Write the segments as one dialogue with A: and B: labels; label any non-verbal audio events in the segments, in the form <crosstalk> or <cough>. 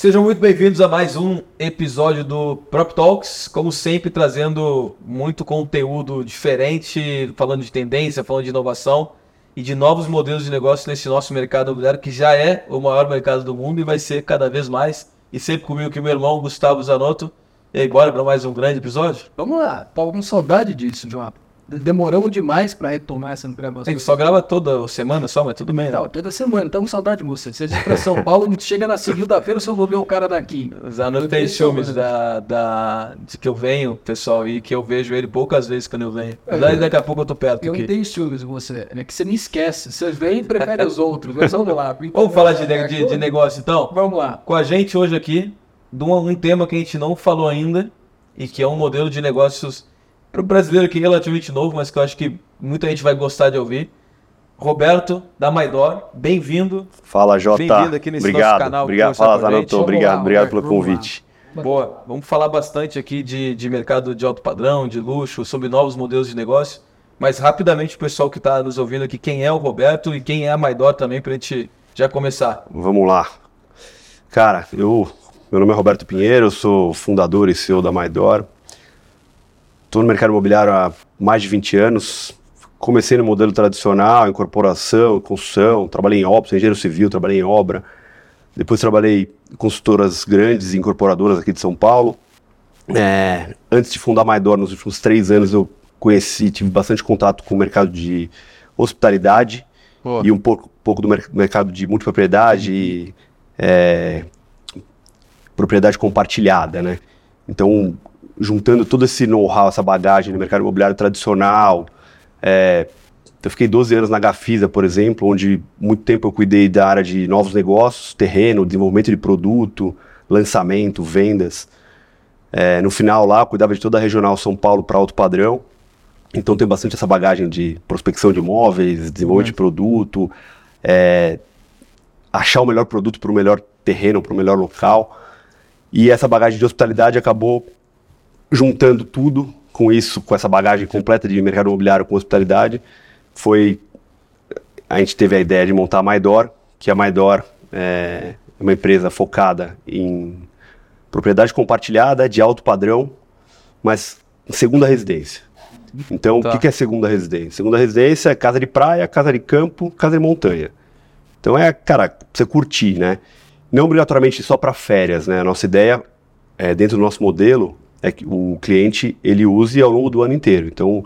A: Sejam muito bem-vindos a mais um episódio do Prop Talks, como sempre trazendo muito conteúdo diferente, falando de tendência, falando de inovação e de novos modelos de negócio nesse nosso mercado imobiliário que já é o maior mercado do mundo e vai ser cada vez mais. E sempre comigo aqui meu irmão Gustavo Zanotto. E aí, bora para mais um grande episódio?
B: Vamos lá, tava com saudade disso, João. Demoramos demais para retomar essa
A: A
B: gravação.
A: gente só grava toda semana só, mas tudo bem, né?
B: Não, toda semana, estamos com saudade de você. Você diz pra São Paulo, chega na segunda-feira, você vou ver o cara daqui.
A: Zanotto tem ciúmes da, da, de que eu venho, pessoal, e que eu vejo ele poucas vezes quando eu venho. Daí daqui a pouco eu tô perto
B: Eu
A: aqui.
B: tenho ciúmes de você, é que você me esquece. Você vem e prefere os outros. Mas vamos lá. <laughs>
A: Vamos falar de, de, de negócio então?
B: Vamos lá.
A: Com a gente hoje aqui, de um, um tema que a gente não falou ainda e que é um modelo de negócios para o brasileiro que é relativamente novo, mas que eu acho que muita gente vai gostar de ouvir. Roberto, da Maidor, bem-vindo.
C: Fala, Jota.
A: Bem-vindo aqui nesse
C: obrigado,
A: nosso canal,
C: Obrigado, fala. Zanotto. Obrigado,
B: lá,
C: obrigado pelo
B: vamos lá.
C: convite.
A: Boa, vamos falar bastante aqui de, de mercado de alto padrão, de luxo, sobre novos modelos de negócio. Mas rapidamente, o pessoal que está nos ouvindo aqui, quem é o Roberto e quem é a Maidor também, para a gente já começar.
C: Vamos lá. Cara, eu, meu nome é Roberto Pinheiro, eu sou fundador e CEO da Maidor. Estou no mercado imobiliário há mais de 20 anos. Comecei no modelo tradicional, incorporação, construção, trabalhei em obra, sou engenheiro civil, trabalhei em obra. Depois trabalhei em consultoras grandes e incorporadoras aqui de São Paulo. É, antes de fundar a Maidor, nos últimos três anos, eu conheci, tive bastante contato com o mercado de hospitalidade e um pouco, pouco do mer- mercado de multipropriedade e é, propriedade compartilhada, né? Então, juntando todo esse know-how, essa bagagem no mercado imobiliário tradicional, é, eu fiquei 12 anos na Gafisa, por exemplo, onde muito tempo eu cuidei da área de novos negócios, terreno, desenvolvimento de produto, lançamento, vendas. É, no final lá, eu cuidava de toda a regional São Paulo para alto padrão. Então tem bastante essa bagagem de prospecção de imóveis, desenvolvimento de produto, é, achar o melhor produto para o melhor terreno, para o melhor local. E essa bagagem de hospitalidade acabou juntando tudo com isso, com essa bagagem completa de mercado imobiliário com hospitalidade. Foi a gente teve a ideia de montar a Maidor, que a Maidor é uma empresa focada em propriedade compartilhada de alto padrão, mas segunda residência. Então,
A: Tá.
C: o que é segunda residência? Segunda residência é casa de praia, casa de campo, casa de montanha. Então é, cara, você curtir, né? Não obrigatoriamente só para férias, né? A nossa ideia, é, dentro do nosso modelo, é que o cliente ele use ao longo do ano inteiro. Então,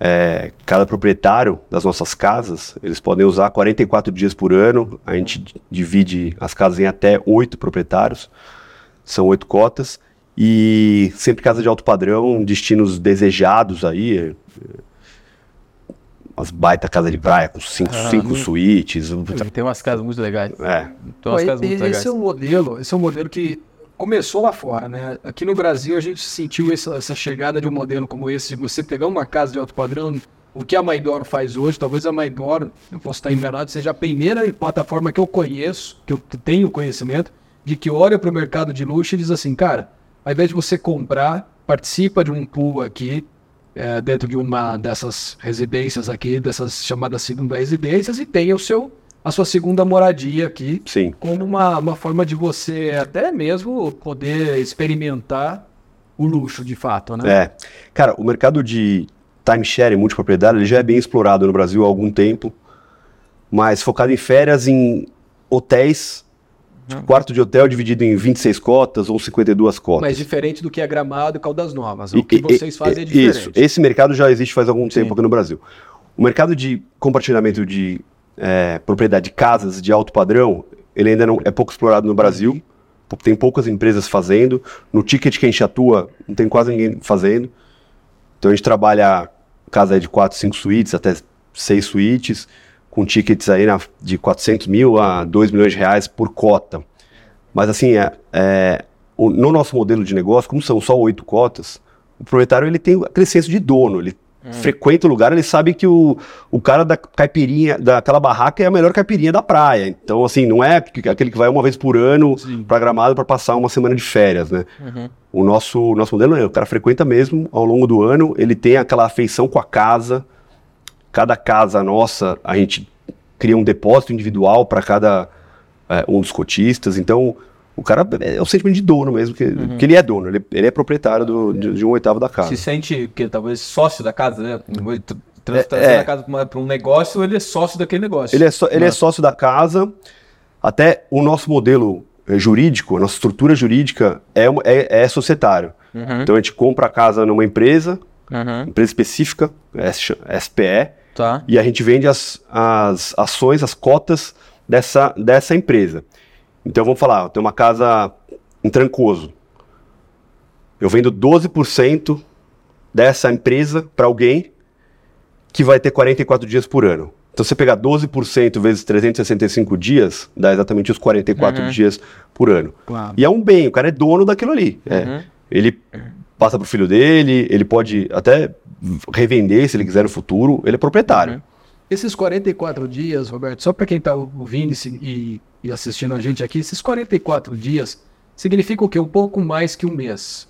C: é, cada proprietário das nossas casas, eles podem usar 44 dias por ano. A gente divide as casas em até oito proprietários, são oito cotas. E sempre casa de alto padrão, destinos desejados aí. é, Umas baita casa de praia com cinco,
A: Ah,
C: cinco suítes.
A: Tem umas casas muito legais.
C: É,
A: Tem
B: Pô,
A: umas
B: e-
A: casas
B: e-
A: muito legais.
B: esse é um modelo, esse é um modelo que começou lá fora, né? Aqui no Brasil a gente sentiu essa, essa chegada de um modelo como esse, de você pegar uma casa de alto padrão, o que a Maidor faz hoje, talvez a Maidor, eu posso estar enganado, seja a primeira plataforma que eu conheço, que eu tenho conhecimento, de que olha para o mercado de luxo e diz assim, cara, ao invés de você comprar, participa de um pool aqui, é, dentro de uma dessas residências aqui, dessas chamadas segunda residências, e tenha o seu, a sua segunda moradia aqui,
C: sim.
B: como uma, uma forma de você até mesmo poder experimentar o luxo de fato, né?
C: É. Cara, o mercado de timeshare e multipropriedade ele já é bem explorado no Brasil há algum tempo, mas focado em férias em hotéis, tipo, quarto de hotel dividido em 26 cotas ou 52 cotas.
B: Mas diferente do que é Gramado e Caldas Novas.
C: E-
B: O que
C: e-
B: vocês
C: e-
B: fazem é diferente.
C: Isso, esse mercado já existe faz algum
B: Sim.
C: tempo aqui no Brasil. O mercado de compartilhamento de é, propriedade de casas de alto padrão, ele ainda não é pouco explorado no Brasil. Tem poucas empresas fazendo. No ticket que a gente atua, não tem quase ninguém fazendo. Então a gente trabalha casa de 4, 5 suítes, até 6 suítes, com tickets aí na- de 400 mil a 2 milhões de reais por cota. Mas assim, é, é, o- no nosso modelo de negócio, como são só oito cotas, o proprietário ele tem aquele senso de dono, ele frequenta o lugar, ele sabe que o, o cara da caipirinha, daquela barraca é a melhor caipirinha da praia. Então, assim, não é que- aquele que vai uma vez por ano para Gramado para passar uma semana de férias, né? O nosso, o nosso modelo é, o cara frequenta mesmo ao longo do ano, ele tem aquela afeição com a casa. Cada casa nossa, a gente cria um depósito individual para cada é, um dos cotistas. Então, O cara é o sentimento de dono mesmo, que, que ele é dono, ele, ele é proprietário do- de, de um oitavo da casa.
A: Se sente que talvez sócio da casa, né? Tra- tra-
C: É, é.
A: a casa para um negócio, ele é sócio daquele negócio.
C: Ele é, só- ele é sócio da casa, até o nosso modelo eh, jurídico, a nossa estrutura jurídica é, uma- é, é societário.
A: Uhum,
C: Então a gente compra a casa numa empresa,
A: uhum.
C: empresa específica, S- SPE,
A: Tá.
C: e a gente vende as, as ações, as cotas dessa, dessa empresa. Então vamos falar, eu tenho uma casa em Trancoso. Eu vendo 12% dessa empresa para alguém que vai ter 44 dias por ano. Então você pegar 12% vezes 365 dias, dá exatamente os 44
A: Uhum.
C: dias por ano.
B: Claro.
C: E é um bem, o cara é dono daquilo ali. É.
A: Uhum.
C: Ele passa pro filho dele, ele pode até revender se ele quiser no futuro, ele é proprietário.
A: Uhum.
B: Esses 44 dias, Roberto, só para quem está ouvindo e e, assistindo a gente aqui, esses 44 dias significam o quê? Um pouco mais que um mês.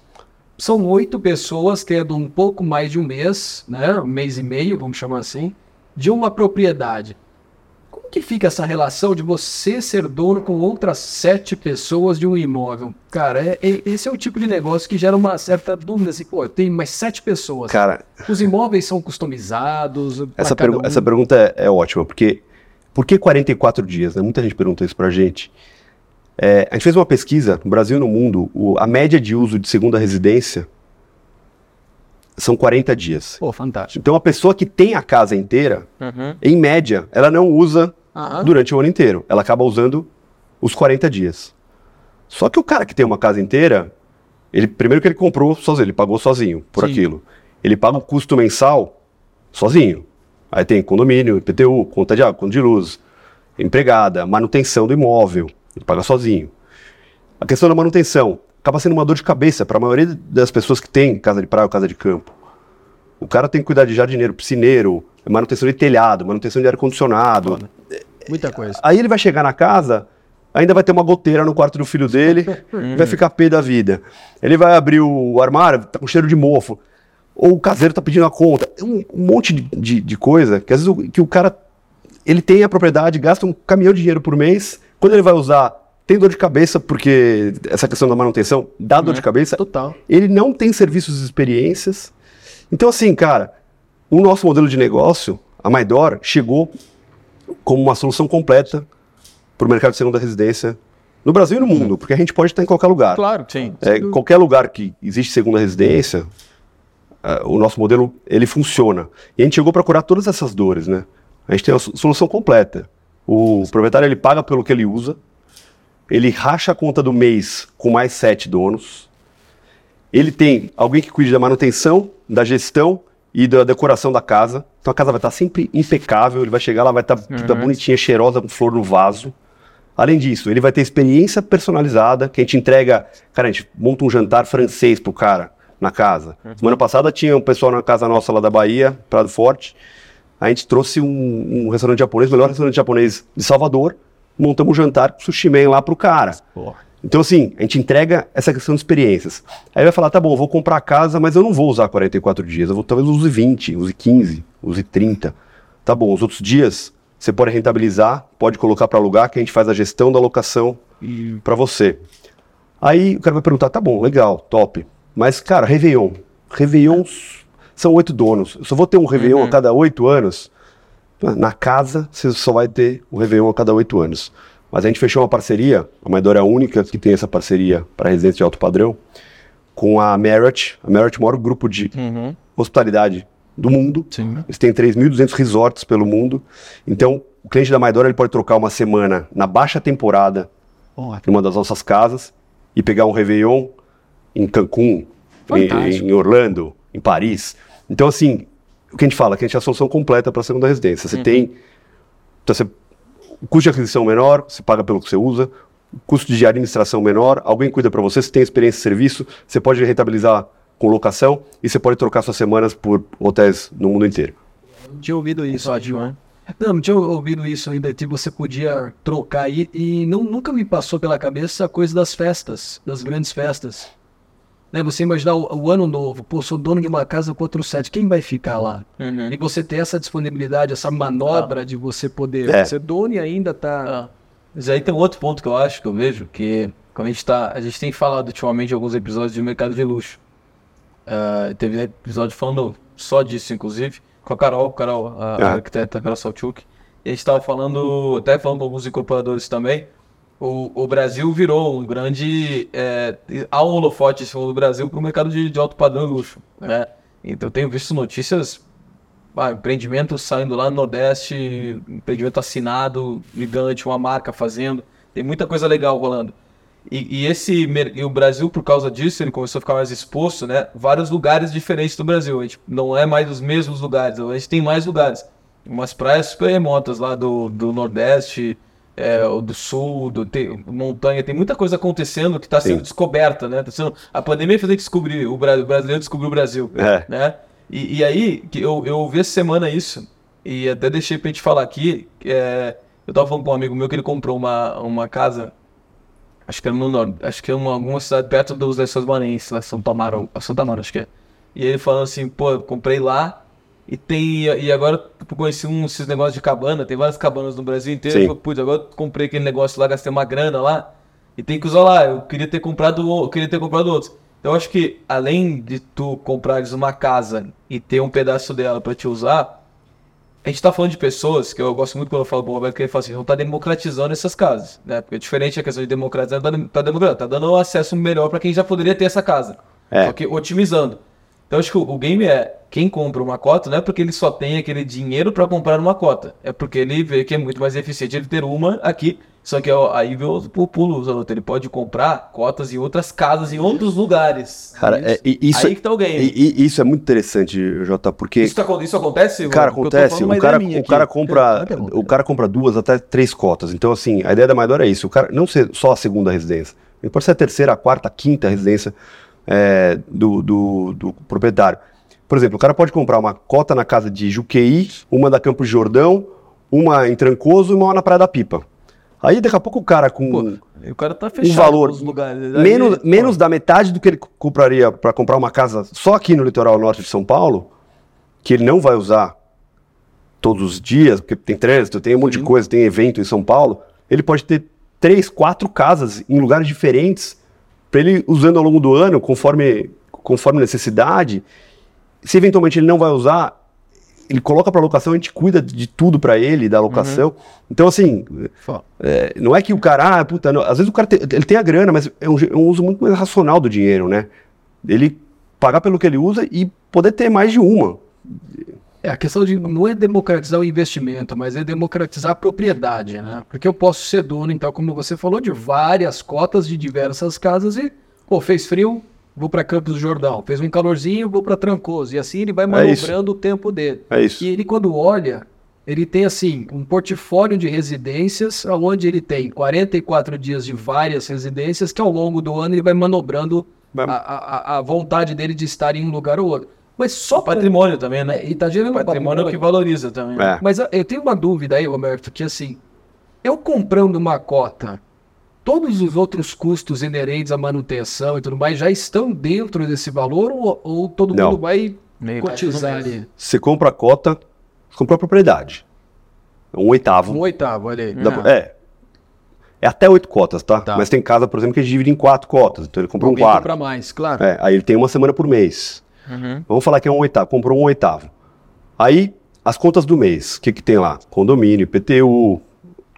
B: São oito pessoas tendo um pouco mais de um mês, né? Um mês e meio, vamos chamar assim, de uma propriedade. Como que fica essa relação de você ser dono com outras sete pessoas de um imóvel? Cara, é- é- esse é o tipo de negócio que gera uma certa dúvida, assim, pô, eu tenho mais sete pessoas.
C: Cara,
B: Os imóveis são customizados?
C: essa, pergu-
B: um?
C: essa pergunta é, é ótima, porque por que 44 dias? Né? Muita gente pergunta isso pra gente. É, a gente fez uma pesquisa no Brasil e no mundo, o- a média de uso de segunda residência são 40 dias.
B: Pô, fantástico.
C: Então a pessoa que tem a casa inteira,
A: Uhum.
C: em média, ela não usa
B: Aham.
C: durante o ano inteiro. Ela acaba usando os 40 dias. Só que o cara que tem uma casa inteira, ele primeiro que ele comprou sozinho, ele pagou sozinho por
B: Sim.
C: aquilo. Ele paga o custo mensal sozinho. Aí tem condomínio, IPTU, conta de água, conta de luz, empregada, manutenção do imóvel, ele paga sozinho. A questão da manutenção acaba sendo uma dor de cabeça para a maioria das pessoas que tem casa de praia ou casa de campo. O cara tem que cuidar de jardineiro, piscineiro, manutenção de telhado, manutenção de ar-condicionado,
B: Muita coisa.
C: Aí ele vai chegar na casa, ainda vai ter uma goteira no quarto do filho dele, <laughs> vai ficar pé da vida. Ele vai abrir o armário, tá com cheiro de mofo. Ou o caseiro tá pedindo a conta. É um, um monte de, de, de coisa que às vezes o, que o cara ele tem a propriedade, gasta um caminhão de dinheiro por mês. Quando ele vai usar, tem dor de cabeça, porque essa questão da manutenção dá dor de cabeça.
B: Total.
C: Ele não tem serviços e experiências. Então, assim, cara, o nosso modelo de negócio, a Maidor, chegou como uma solução completa para o mercado de segunda residência no Brasil e no mundo, porque a gente pode estar em qualquer lugar.
B: Claro.
A: Sim.
C: É, qualquer lugar que existe segunda residência, ah, o nosso modelo ele funciona. E a gente chegou para curar todas essas dores, né? A gente tem so- solução completa. O proprietário ele paga pelo que ele usa, ele racha a conta do mês com mais sete donos, ele tem alguém que cuide da manutenção, da gestão e da decoração da casa. Então a casa vai estar sempre impecável, ele vai chegar lá, vai estar toda bonitinha, cheirosa, com flor no vaso. Além disso, ele vai ter experiência personalizada, que a gente entrega. Cara, a gente monta um jantar francês pro cara na casa. Semana passada tinha um pessoal na casa nossa lá da Bahia, Prado Forte. A gente trouxe um, um restaurante japonês, o melhor restaurante japonês de Salvador. Montamos um jantar com sushi man lá pro cara. Então, assim, a gente entrega essa questão de experiências. Aí vai falar, tá bom, vou comprar a casa, mas eu não vou usar 44 dias. Eu vou, talvez use 20, use 15, use 30. Tá bom, os outros dias você pode rentabilizar, pode colocar para alugar, que a gente faz a gestão da locação para você. Aí o cara vai perguntar, tá bom, legal, top. Mas, cara, Réveillon. Réveillon são oito donos. Eu só vou ter um Réveillon a cada oito anos. Na casa, você só vai ter um Réveillon a cada oito anos. Mas a gente fechou uma parceria, a Maidor é a única que tem essa parceria para residência de alto padrão, com a Marriott. A Marriott é o maior grupo de
A: Uhum.
C: hospitalidade do mundo.
B: Sim.
C: Eles têm 3.200 resorts pelo mundo. Então, o cliente da Maidora ele pode trocar uma semana na baixa temporada em uma das nossas casas e pegar um Réveillon em Cancún, em, em Orlando, em Paris. Então, assim, o que a gente fala? Que a gente é a solução completa para a segunda residência. Você tem. Então, você, o custo de aquisição menor, você paga pelo que você usa. O custo de administração menor, alguém cuida para você, você tem experiência de serviço, você pode rentabilizar com locação e você pode trocar suas semanas por hotéis no mundo inteiro.
B: Não tinha ouvido isso.
A: Ótimo, né?
B: Não, não tinha ouvido isso ainda, que você podia trocar aí. E não, nunca me passou pela cabeça a coisa das festas, das grandes festas. Né, você imaginar o, o ano novo, pô, sou dono de uma casa com outro sete, quem vai ficar lá?
A: Uhum.
B: E você ter essa disponibilidade, essa manobra de você poder
C: É.
B: ser dono e ainda tá.
A: Ah, Mas aí tem um outro ponto que eu acho, que eu vejo, que Como a gente tá. A gente tem falado ultimamente em alguns episódios de mercado de luxo. Uh, teve episódio falando só disso, inclusive, com a Carol, Carol, a, a arquiteta Carol Salchuk. E a gente estava falando, até falando com alguns incorporadores também. O, o Brasil virou um grande. É, há um holofote do Brasil para o mercado de, de alto padrão e luxo. Né? Então eu tenho visto notícias ah, empreendimento saindo lá no Nordeste, empreendimento assinado, gigante, uma marca fazendo. Tem muita coisa legal rolando. E, e, esse e o Brasil, por causa disso, ele começou a ficar mais exposto, né? Vários lugares diferentes do Brasil. A gente não é mais os mesmos lugares, a gente tem mais lugares. Umas praias super remotas lá do, do Nordeste, é, do Sul, do tem, montanha, tem muita coisa acontecendo que está sendo Sim. descoberta, né? Tá sendo, a pandemia fez a gente descobrir, o, o brasileiro descobriu o Brasil, é. né? E, e, aí, eu, eu ouvi essa semana isso, e até deixei pra gente falar aqui, é, eu tava falando com um amigo meu que ele comprou uma, uma casa Acho que é no norte. Acho que é uma, alguma cidade perto dos Lençóis Maranhenses, lá São Tamaro. Santa Amaro, acho que é. E ele falando assim, pô, comprei lá e tem. E agora eu conheci um, esses negócios de cabana, tem várias cabanas no Brasil inteiro. Eu putz, agora eu comprei aquele negócio lá, gastei uma grana lá. E tem que usar lá. Eu queria ter comprado, eu queria ter comprado outros. Então eu acho que além de tu comprares uma casa e ter um pedaço dela para te usar, a gente tá falando de pessoas, que eu gosto muito quando eu falo pro Roberto, que ele fala assim, não tá democratizando essas casas, né? Porque é diferente a questão de democratizar, tá, tá democratizando, tá dando acesso melhor para quem já poderia ter essa casa. É. Só que otimizando. Então acho que o, game é, quem compra uma cota não é porque ele só tem aquele dinheiro para comprar uma cota, é porque ele vê que é muito mais eficiente ele ter uma aqui só que aí vê o pulo, Zanotto. Ele pode comprar cotas em outras casas, em outros lugares.
C: Cara, é, isso, aí que tá o game. E, isso é muito interessante, Jota, porque.
A: Isso, tá, isso acontece?
C: Cara, acontece. O cara, o cara compra. O cara compra duas até três cotas. Então, assim, a ideia da Maidora é isso. O cara não ser só a segunda residência. Ele pode ser a terceira, a quarta, a quinta residência é, do, do, do proprietário. Por exemplo, o cara pode comprar uma cota na casa de Juqueí, uma da Campos Jordão, uma em Trancoso e uma na Praia da Pipa. Aí daqui a pouco o cara com Pô,
A: o cara tá fechado
C: um valor lugares. Aí, menos, menos da metade do que ele compraria para comprar uma casa só aqui no litoral norte de São Paulo, que ele não vai usar todos os dias, porque tem trânsito, tem um monte de coisa, tem evento em São Paulo, ele pode ter três, quatro casas em lugares diferentes para ele usando ao longo do ano, conforme conforme necessidade. Se eventualmente ele não vai usar, ele coloca para locação, a gente cuida de tudo para ele, da locação. Uhum. Então, assim, é, não é que o cara, ah, puta, não, às vezes o cara tem, ele tem a grana, mas é um, é um, uso muito mais racional do dinheiro, né? Ele pagar pelo que ele usa e poder ter mais de uma.
B: É, a questão de não é democratizar o investimento, mas é democratizar a propriedade, né? Porque eu posso ser dono, então, como você falou, de várias cotas de diversas casas e, pô, fez frio, vou para Campos do Jordão. Fez um calorzinho, vou para Trancoso. E assim ele vai é manobrando é o tempo dele.
C: É isso.
B: E ele, quando olha, ele tem assim um portfólio de residências, onde ele tem 44 dias de várias residências, que ao longo do ano ele vai manobrando a, a, a vontade dele de estar em um lugar ou outro. Mas só
A: patrimônio pra... também, né?
B: E tá gerando
A: patrimônio, patrimônio que valoriza também.
B: É. Mas eu tenho uma dúvida aí, Roberto, que assim, eu comprando uma cota todos os outros custos inerentes à manutenção e tudo mais já estão dentro desse valor ou, ou todo Não. mundo vai Meio cotizar ali?
C: Você compra a cota, você compra a propriedade. Um oitavo.
B: Um oitavo, olha aí.
C: Da, é. É até oito cotas, tá? tá? Mas tem casa, por exemplo, que divide em quatro cotas. Então ele compra Alguém um quarto.
B: compra mais, claro.
C: É, aí ele tem uma semana por mês. Uhum. Vamos falar que é um oitavo. Comprou um oitavo. Aí, as contas do mês. O que, que tem lá? Condomínio, IPTU,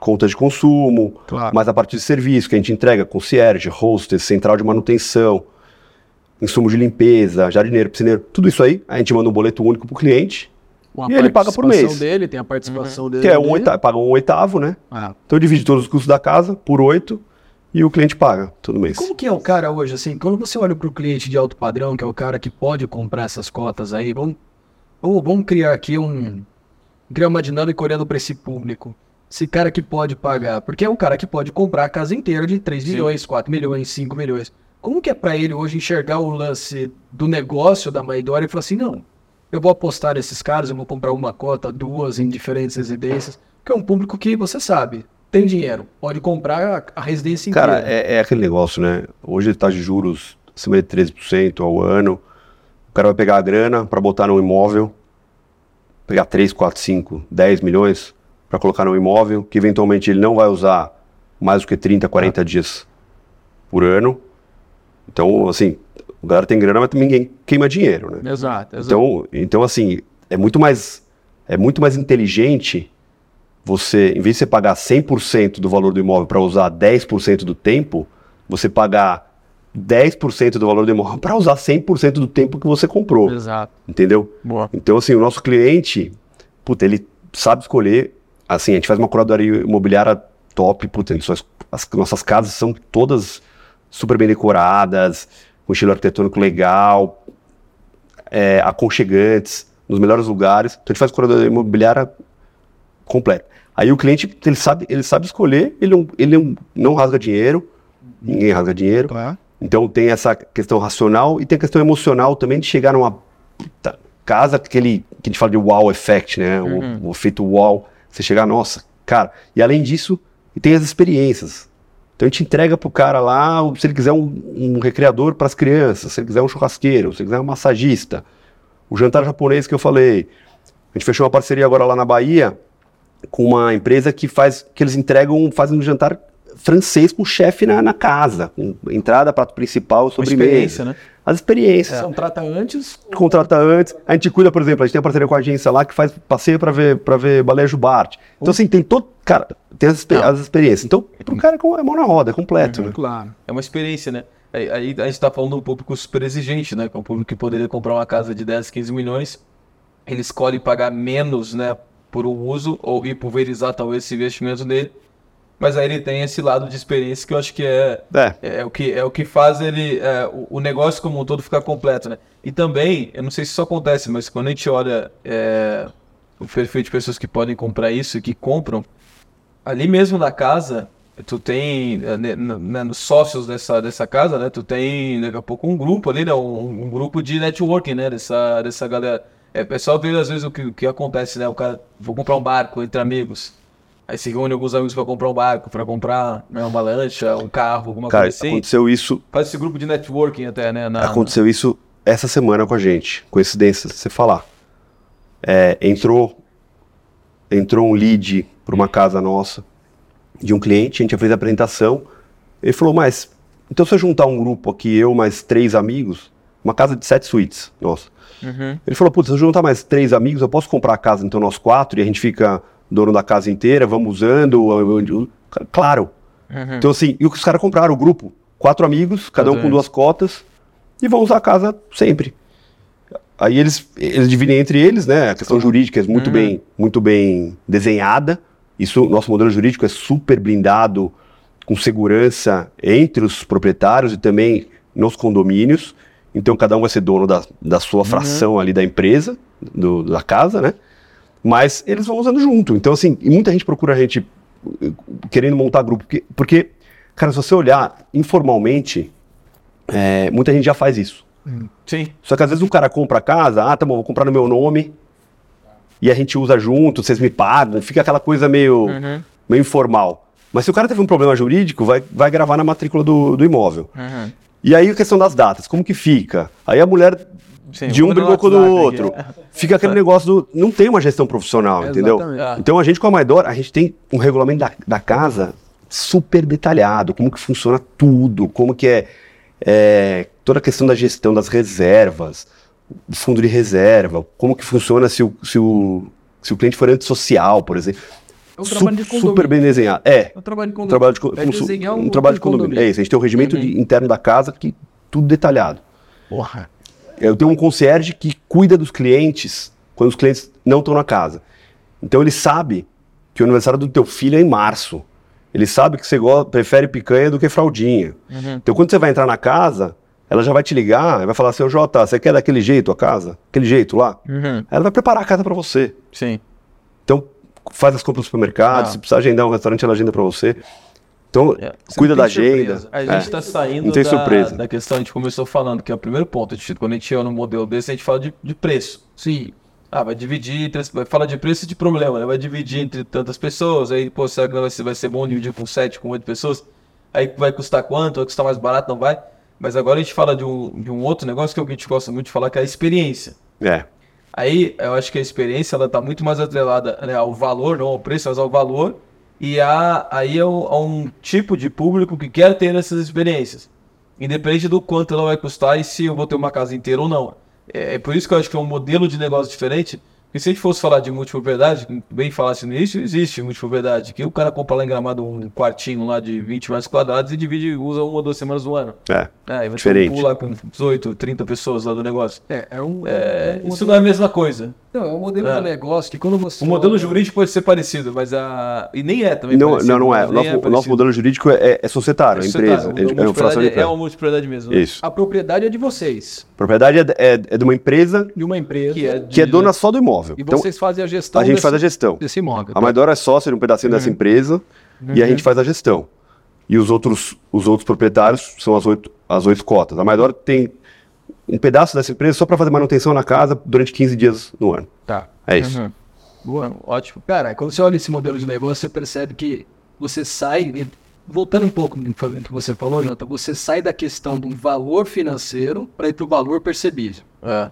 C: conta de consumo, claro. mais a parte de serviço que a gente entrega, concierge, hostess, central de manutenção, insumo de limpeza, jardineiro, piscineiro, tudo isso aí, a gente manda um boleto único para o cliente Uma e ele paga por mês.
B: dele, tem a participação uhum. dele.
C: Que é um oitavo, paga um oitavo, né? Ah. Então divide todos os custos da casa por oito e o cliente paga todo mês.
B: Como que é o cara hoje, assim, quando você olha para o cliente de alto padrão, que é o cara que pode comprar essas cotas aí, vamos, vamos criar aqui um, criar uma dinâmica olhando para esse público esse cara que pode pagar, porque é um cara que pode comprar a casa inteira de 3 Sim. milhões, 4 milhões, 5 milhões. Como que é para ele hoje enxergar o lance do negócio da Maidora e falar assim, não, eu vou apostar nesses caras, eu vou comprar uma cota, duas em diferentes residências, que é um público que você sabe, tem dinheiro, pode comprar a, a residência
C: inteira. Cara, é, é, aquele negócio, né? Hoje está de juros acima de 13% ao ano. O cara vai pegar a grana para botar num imóvel, pegar 3, 4, 5, 10 milhões, para colocar no imóvel, que eventualmente ele não vai usar mais do que 30, 40 ah. dias por ano. Então, assim, o galera tem grana, mas ninguém queima dinheiro, né?
B: Exato, exato.
C: Então, então assim, é muito mais é muito mais inteligente você, em vez de você pagar 100% do valor do imóvel para usar 10% do tempo, você pagar 10% do valor do imóvel para usar 100% do tempo que você comprou,
B: Exato.
C: entendeu?
B: Boa.
C: Então, assim, o nosso cliente, puta, ele sabe escolher. Assim, a gente faz uma curadoria imobiliária top, puta, só as nossas casas são todas super bem decoradas, com estilo arquitetônico legal, é, aconchegantes, nos melhores lugares. Então, a gente faz curadoria imobiliária completa. Aí o cliente, ele sabe, ele sabe escolher, ele, não- ele não, rasga dinheiro, ninguém rasga dinheiro.
B: Claro.
C: Então tem essa questão racional e tem a questão emocional também de chegar numa puta casa que, ele, que a gente fala de wow effect, né? O- O, efeito wow. Você chegar, nossa, cara. E além disso, e tem as experiências. Então a gente entrega pro cara lá, se ele quiser um, um recreador para as crianças, se ele quiser um churrasqueiro, se ele quiser um massagista. O jantar japonês que eu falei. A gente fechou uma parceria agora lá na Bahia com uma empresa que faz que eles entregam, fazem um jantar francês com o chefe na, na casa, com entrada, prato principal,
A: Uma
C: sobremesa.
A: experiência, né?
C: As experiências.
B: Então trata antes.
C: Contrata antes. A gente cuida, por exemplo, a gente tem uma parceria com a agência lá que faz passeio para ver para ver baleia jubarte. Então assim, tem todo, cara, tem as, as experiências. Então, pro cara é mão na roda, é completo, né?
B: Claro.
A: É uma experiência, né? Aí, aí a gente tá falando de um público super exigente, né? Que é um público que poderia comprar uma casa de 10, 15 milhões. Ele escolhe pagar menos, né? Por um uso ou ir pulverizar talvez esse investimento dele. Mas aí ele tem esse lado de experiência que eu acho que é,
C: É.
A: é, o, que, é o que faz ele é, o, o negócio como um todo ficar completo, né? E também, eu não sei se isso acontece, mas quando a gente olha é, o perfil de pessoas que podem comprar isso e que compram, ali mesmo na casa, tu tem, eh, né, né, nos sócios dessa, dessa casa, né? Tu tem daqui a pouco um grupo ali, né? Um, um grupo de networking, né? Dessa, dessa galera. É, pessoal vê às vezes o que, o que acontece, né? O cara, vou comprar um barco entre amigos. Aí se reúne alguns amigos para comprar um barco, para comprar né, uma lancha, um carro, alguma
C: Cara,
A: coisa assim.
C: aconteceu isso,
A: Faz esse grupo de networking até, né? na-
C: aconteceu isso essa semana com a gente. Coincidência, se você falar. É, entrou entrou um lead para uma casa nossa de um cliente, a gente já fez a apresentação. Ele falou, mas então se eu juntar um grupo aqui, eu mais três amigos, uma casa de sete suítes, nossa.
A: Uhum.
C: Ele falou, putz, se eu juntar mais três amigos, eu posso comprar a casa, então nós quatro, e a gente fica dono da casa inteira, vamos usando. Claro.
A: Uhum.
C: Então assim, e os caras compraram o grupo, quatro amigos, cada um com duas cotas, e vão usar a casa sempre. Aí eles, eles dividem entre eles, né? A questão jurídica é muito,
A: Uhum.
C: bem, muito bem desenhada. Isso, nosso modelo jurídico é super blindado, com segurança entre os proprietários e também nos condomínios. Então cada um vai ser dono da, da
A: Uhum.
C: sua fração ali da empresa, do- da casa, né? Mas eles vão usando junto. Então, assim, muita gente procura a gente eh, querendo montar grupo. Porque, porque cara, se você olhar informalmente, eh, muita gente já faz isso.
A: Sim.
C: Só que às vezes o cara compra a casa, ah, tá bom, vou comprar no meu nome, e a gente usa junto, vocês me pagam, fica aquela coisa meio,
A: Uhum.
C: meio informal. Mas se o cara teve um problema jurídico, vai, vai gravar na matrícula do, do imóvel.
A: Uhum.
C: E aí a questão das datas, como que fica? Aí a mulher
A: Sim,
C: de um brigou com o do outro.
A: aqui.
C: Fica aquele negócio do. Não tem uma gestão profissional, entendeu?
B: Exatamente.
A: Ah.
C: Então a gente com a Maidor, a gente tem um regulamento da, da casa super detalhado, como que funciona tudo, como que é, é, toda a questão da gestão das reservas, o fundo de reserva, como que funciona se o, se o, se o cliente for antissocial, por exemplo.
B: É um trabalho de condomínio.
C: super bem desenhado. É,
B: É um trabalho de
C: um
B: condomínio.
C: trabalho de,
B: É desenhar
C: um trabalho de condomínio. É isso, a gente tem o regimento de- interno da casa que tudo detalhado.
B: Porra.
C: Eu tenho um concierge que cuida dos clientes quando os clientes não estão na casa. Então ele sabe que o aniversário do teu filho é em março. Ele sabe que você go- prefere picanha do que fraldinha.
A: Uhum.
C: Então quando você vai entrar na casa, ela já vai te ligar e vai falar assim, ô Jota, você quer daquele jeito a casa? Aquele jeito lá?
A: Uhum.
C: Ela vai preparar a casa para você.
A: Sim.
C: Então faz as compras no supermercado,
A: Ah.
C: se precisar agendar um restaurante, ela agenda para você. Então
A: É.
C: cuida da agenda.
B: surpresa.
A: A
C: É.
A: gente está saindo
C: Não tem
A: da,
C: surpresa.
A: da questão, a gente começou falando, que é o primeiro ponto. Quando a gente chega no modelo desse, a gente fala de, de preço.
B: Sim.
A: Ah, vai dividir, entre vai falar de preço e de problema, né? Vai dividir entre tantas pessoas, aí, pô, será que vai ser, vai ser bom dividir com 7, com 8 pessoas? Aí vai custar quanto? Vai custar mais barato? Não vai? Mas agora a gente fala de um, de um outro negócio que é o que a gente gosta muito de falar, que é a experiência.
C: É.
A: Aí eu acho que a experiência ela tá muito mais atrelada né, ao valor, não ao preço, mas ao valor E há, aí é um, um tipo de público que quer ter essas experiências. Independente do quanto ela vai custar e se eu vou ter uma casa inteira ou não. É, é por isso que eu acho que é um modelo de negócio diferente. Porque se a gente fosse falar de multipropriedade, que bem falasse no início, existe multipropriedade. Que o cara compra lá em Gramado um quartinho lá de 20 metros quadrados e divide, usa uma ou duas semanas no ano.
C: É.
A: É, aí vai
C: Diferente.
A: um lá com 18, 30 pessoas lá do negócio.
B: É, é um.
A: É,
B: um
A: isso não é a mesma coisa.
B: Não, é um modelo
A: É.
B: de negócio que quando você.
A: O modelo
B: olha-
A: jurídico pode ser parecido, mas a. E nem é também.
C: Não,
A: parecido,
C: não, não é. O nosso, o nosso modelo jurídico é, é societário, é, empresa. É, é uma fração de
A: multipropriedade é uma multipropriedade mesmo. né?
C: Isso.
B: A propriedade é de vocês,
C: Propriedade é, é- é de uma empresa
B: de uma empresa.
A: Que é,
C: que é
A: de-
C: dona só do imóvel.
B: E
C: Então,
B: vocês fazem a gestão
C: a gente
B: desse,
C: faz a gestão.
B: desse imóvel.
C: A Maidora é sócia de um pedacinho dessa empresa e a gente faz a gestão. E os outros, os outros proprietários são as oito, as oito cotas. A Maidora tem um pedaço dessa empresa só para fazer manutenção na casa durante 15 dias no ano.
B: Tá.
C: É isso.
B: Uhum.
A: Boa, ótimo.
B: Cara, quando você olha esse modelo de negócio, você percebe que você sai, voltando um pouco no que você falou, Jonathan, você sai da questão do valor financeiro para ir para o valor percebido.
A: É.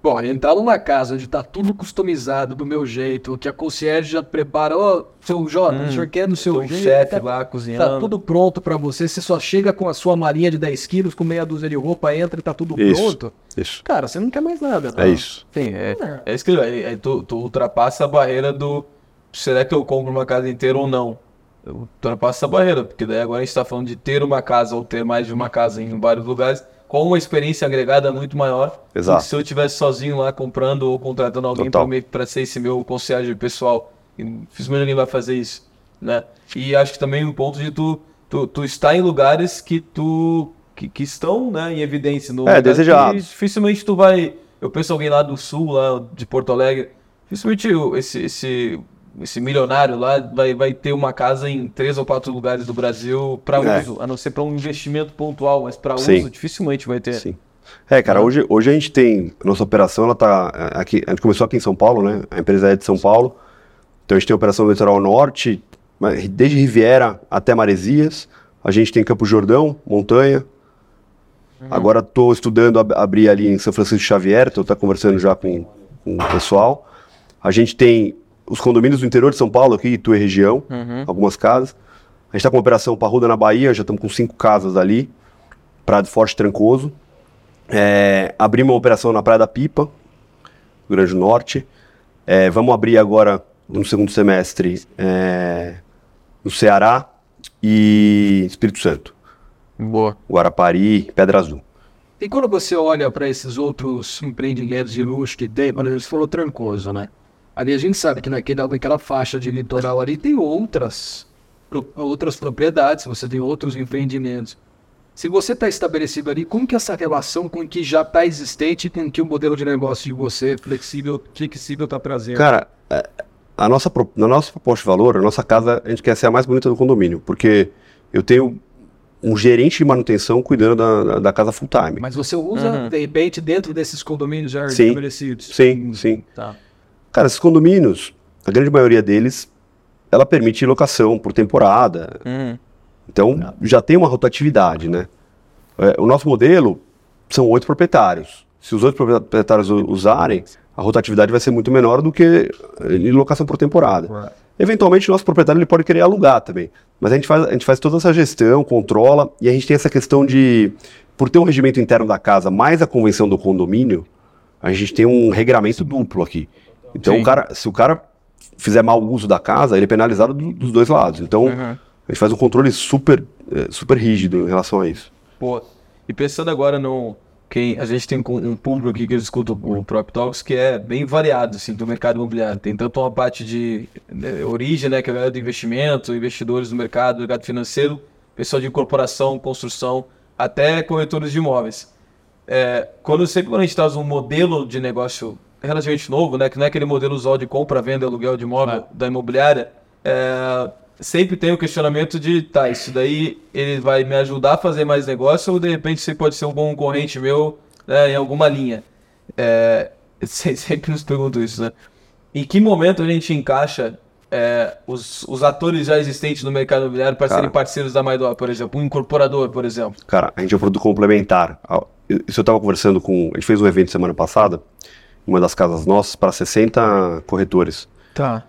B: Bom, entrar numa casa onde tá tudo customizado do meu jeito, que a concierge já prepara, ô, seu Jota, o senhor quer no seu
A: Hum,
B: jeito,
A: chefe
B: tá-
A: lá
B: Tá
A: cozinhando.
B: tudo pronto pra você, você só chega com a sua malinha de 10 quilos, com meia dúzia de roupa, entra e tá tudo
C: Isso.
B: pronto.
C: Isso.
B: Cara, você não quer mais nada.
C: É isso.
A: Sim, é, é isso que vai. é, tu, tu ultrapassa a barreira do. Será que eu compro uma casa inteira ou não? Eu ultrapassa essa barreira, porque daí agora a gente tá falando de ter uma casa ou ter mais de uma casa em vários lugares, com uma experiência agregada muito maior. do que
C: Exato.
A: Se eu estivesse sozinho lá comprando ou contratando alguém para ser esse meu concierge pessoal. E dificilmente ninguém vai fazer isso, né? E acho que também o ponto de tu, tu, tu estar em lugares que tu que, que estão, né, em evidência no
C: É, desejados.
A: que dificilmente tu vai. Eu penso alguém lá do sul, lá de Porto Alegre. Dificilmente esse, esse, esse milionário lá vai, vai ter uma casa em três ou quatro lugares do Brasil para
C: É.
A: uso, a não ser para um investimento pontual, mas para uso dificilmente vai ter.
C: Sim. É, cara, hoje, hoje a gente tem. Nossa operação, ela tá. é, Aqui, a gente começou aqui em São Paulo, né? A empresa é de São Paulo. Então a gente tem operação no litoral norte, desde Riviera até Maresias. A gente tem Campo Jordão, montanha. Agora estou estudando ab- abrir ali em São Francisco Xavier, estou tá conversando já com, com o pessoal. A gente tem os condomínios do interior de São Paulo, aqui, Itu e região, algumas casas. A gente está com uma operação parruda na Bahia, já estamos com cinco casas ali. Praia do Forte Trancoso. É, abrimos uma operação na Praia da Pipa, Rio Grande do Norte. É, vamos abrir agora, no segundo semestre, é, no Ceará e Espírito Santo.
A: Boa.
C: Guarapari, Pedra Azul.
B: E quando você olha para esses outros empreendimentos de luxo que tem, por exemplo, você falou trancoso, né? Ali a gente sabe que naquela, naquela faixa de litoral ali tem outras, pro- outras propriedades, você tem outros empreendimentos. Se você está estabelecido ali, como que essa relação com o que já está existente e com o que o modelo de negócio de você flexível flexível está trazendo?
C: Cara, é, a nossa, na nossa proposta de valor, a nossa casa, a gente quer ser a mais bonita do condomínio, porque eu tenho um gerente de manutenção cuidando da, da, da casa full time.
B: Mas você usa,
A: Uhum.
B: de repente, dentro desses condomínios já
C: Sim.
B: estabelecidos?
C: Sim, sim.
A: Tá.
C: Cara, esses condomínios, a grande maioria deles, ela permite locação por temporada.
A: Uhum.
C: Então, já tem uma rotatividade, né? É, o nosso modelo são oito proprietários. Se os oito proprietários usarem, a rotatividade vai ser muito menor do que eh, em locação por temporada. Eventualmente, o nosso proprietário ele pode querer alugar também. Mas a gente, faz, a gente faz toda essa gestão, controla, e a gente tem essa questão de, por ter um regimento interno da casa mais a convenção do condomínio, a gente tem um regramento duplo aqui. Então,
A: Sim.
C: o cara, se o cara fizer mau uso da casa, ele é penalizado do- dos dois lados. Então,
A: Uhum.
C: a gente faz um controle super, eh, super rígido em relação a isso.
A: Pô, e pensando agora no. Quem, a gente tem um público aqui que escuta o Prop Talks que é bem variado assim, do mercado imobiliário. Tem tanto uma parte de né, origem, né, que é a galera do investimento, investidores do mercado, mercado financeiro, pessoal de incorporação, construção, até corretores de imóveis. É, quando sempre quando a gente traz um modelo de negócio relativamente novo, né, que não é aquele modelo usual de compra, venda, aluguel de imóvel da imobiliária, é, sempre tem o questionamento de, tá, isso daí ele vai me ajudar a fazer mais negócio ou de repente você pode ser um bom concorrente meu né, em alguma linha. É, <laughs> se- sempre nos pergunto isso, né? Em que momento a gente encaixa é, os, os atores já existentes no mercado imobiliário para serem parceiros da Maidor, por exemplo, um incorporador, por exemplo?
C: Cara, a gente é um produto complementar. Isso eu estava conversando com. A gente fez um evento semana passada, uma das casas nossas, para 60 corretores.
A: Tá.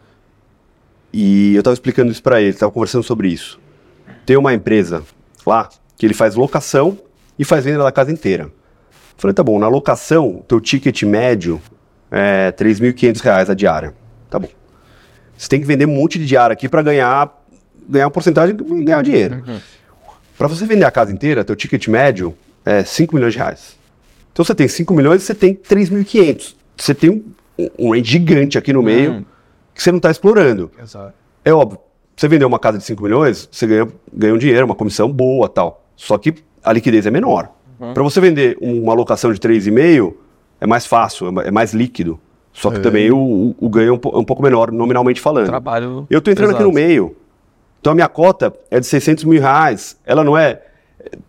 C: E eu tava explicando isso para ele, tava conversando sobre isso. Tem uma empresa lá que ele faz locação e faz venda da casa inteira. Falei, tá bom, na locação, teu ticket médio é 3.500 reais a diária. Tá bom. Você tem que vender um monte de diária aqui para ganhar, ganhar uma porcentagem e ganhar dinheiro. Para você vender a casa inteira, teu ticket médio é 5 milhões de reais. Então você tem 5 milhões e você tem 3.500. Você tem um, um range gigante aqui no meio
A: Hum.
C: que você não está explorando.
B: Exato.
C: É óbvio, você vender uma casa de 5 milhões, você ganha, ganha um dinheiro, uma comissão boa tal. Só que a liquidez é menor. Para você vender uma locação de 3,5, é mais fácil, é é mais líquido. Só que
B: É.
C: também o, o- o ganho é um, é um pouco menor, nominalmente falando.
A: Trabalho.
C: Eu tô entrando aqui no
A: pesado.
C: meio. Então a minha cota é de 600 mil reais. Ela não é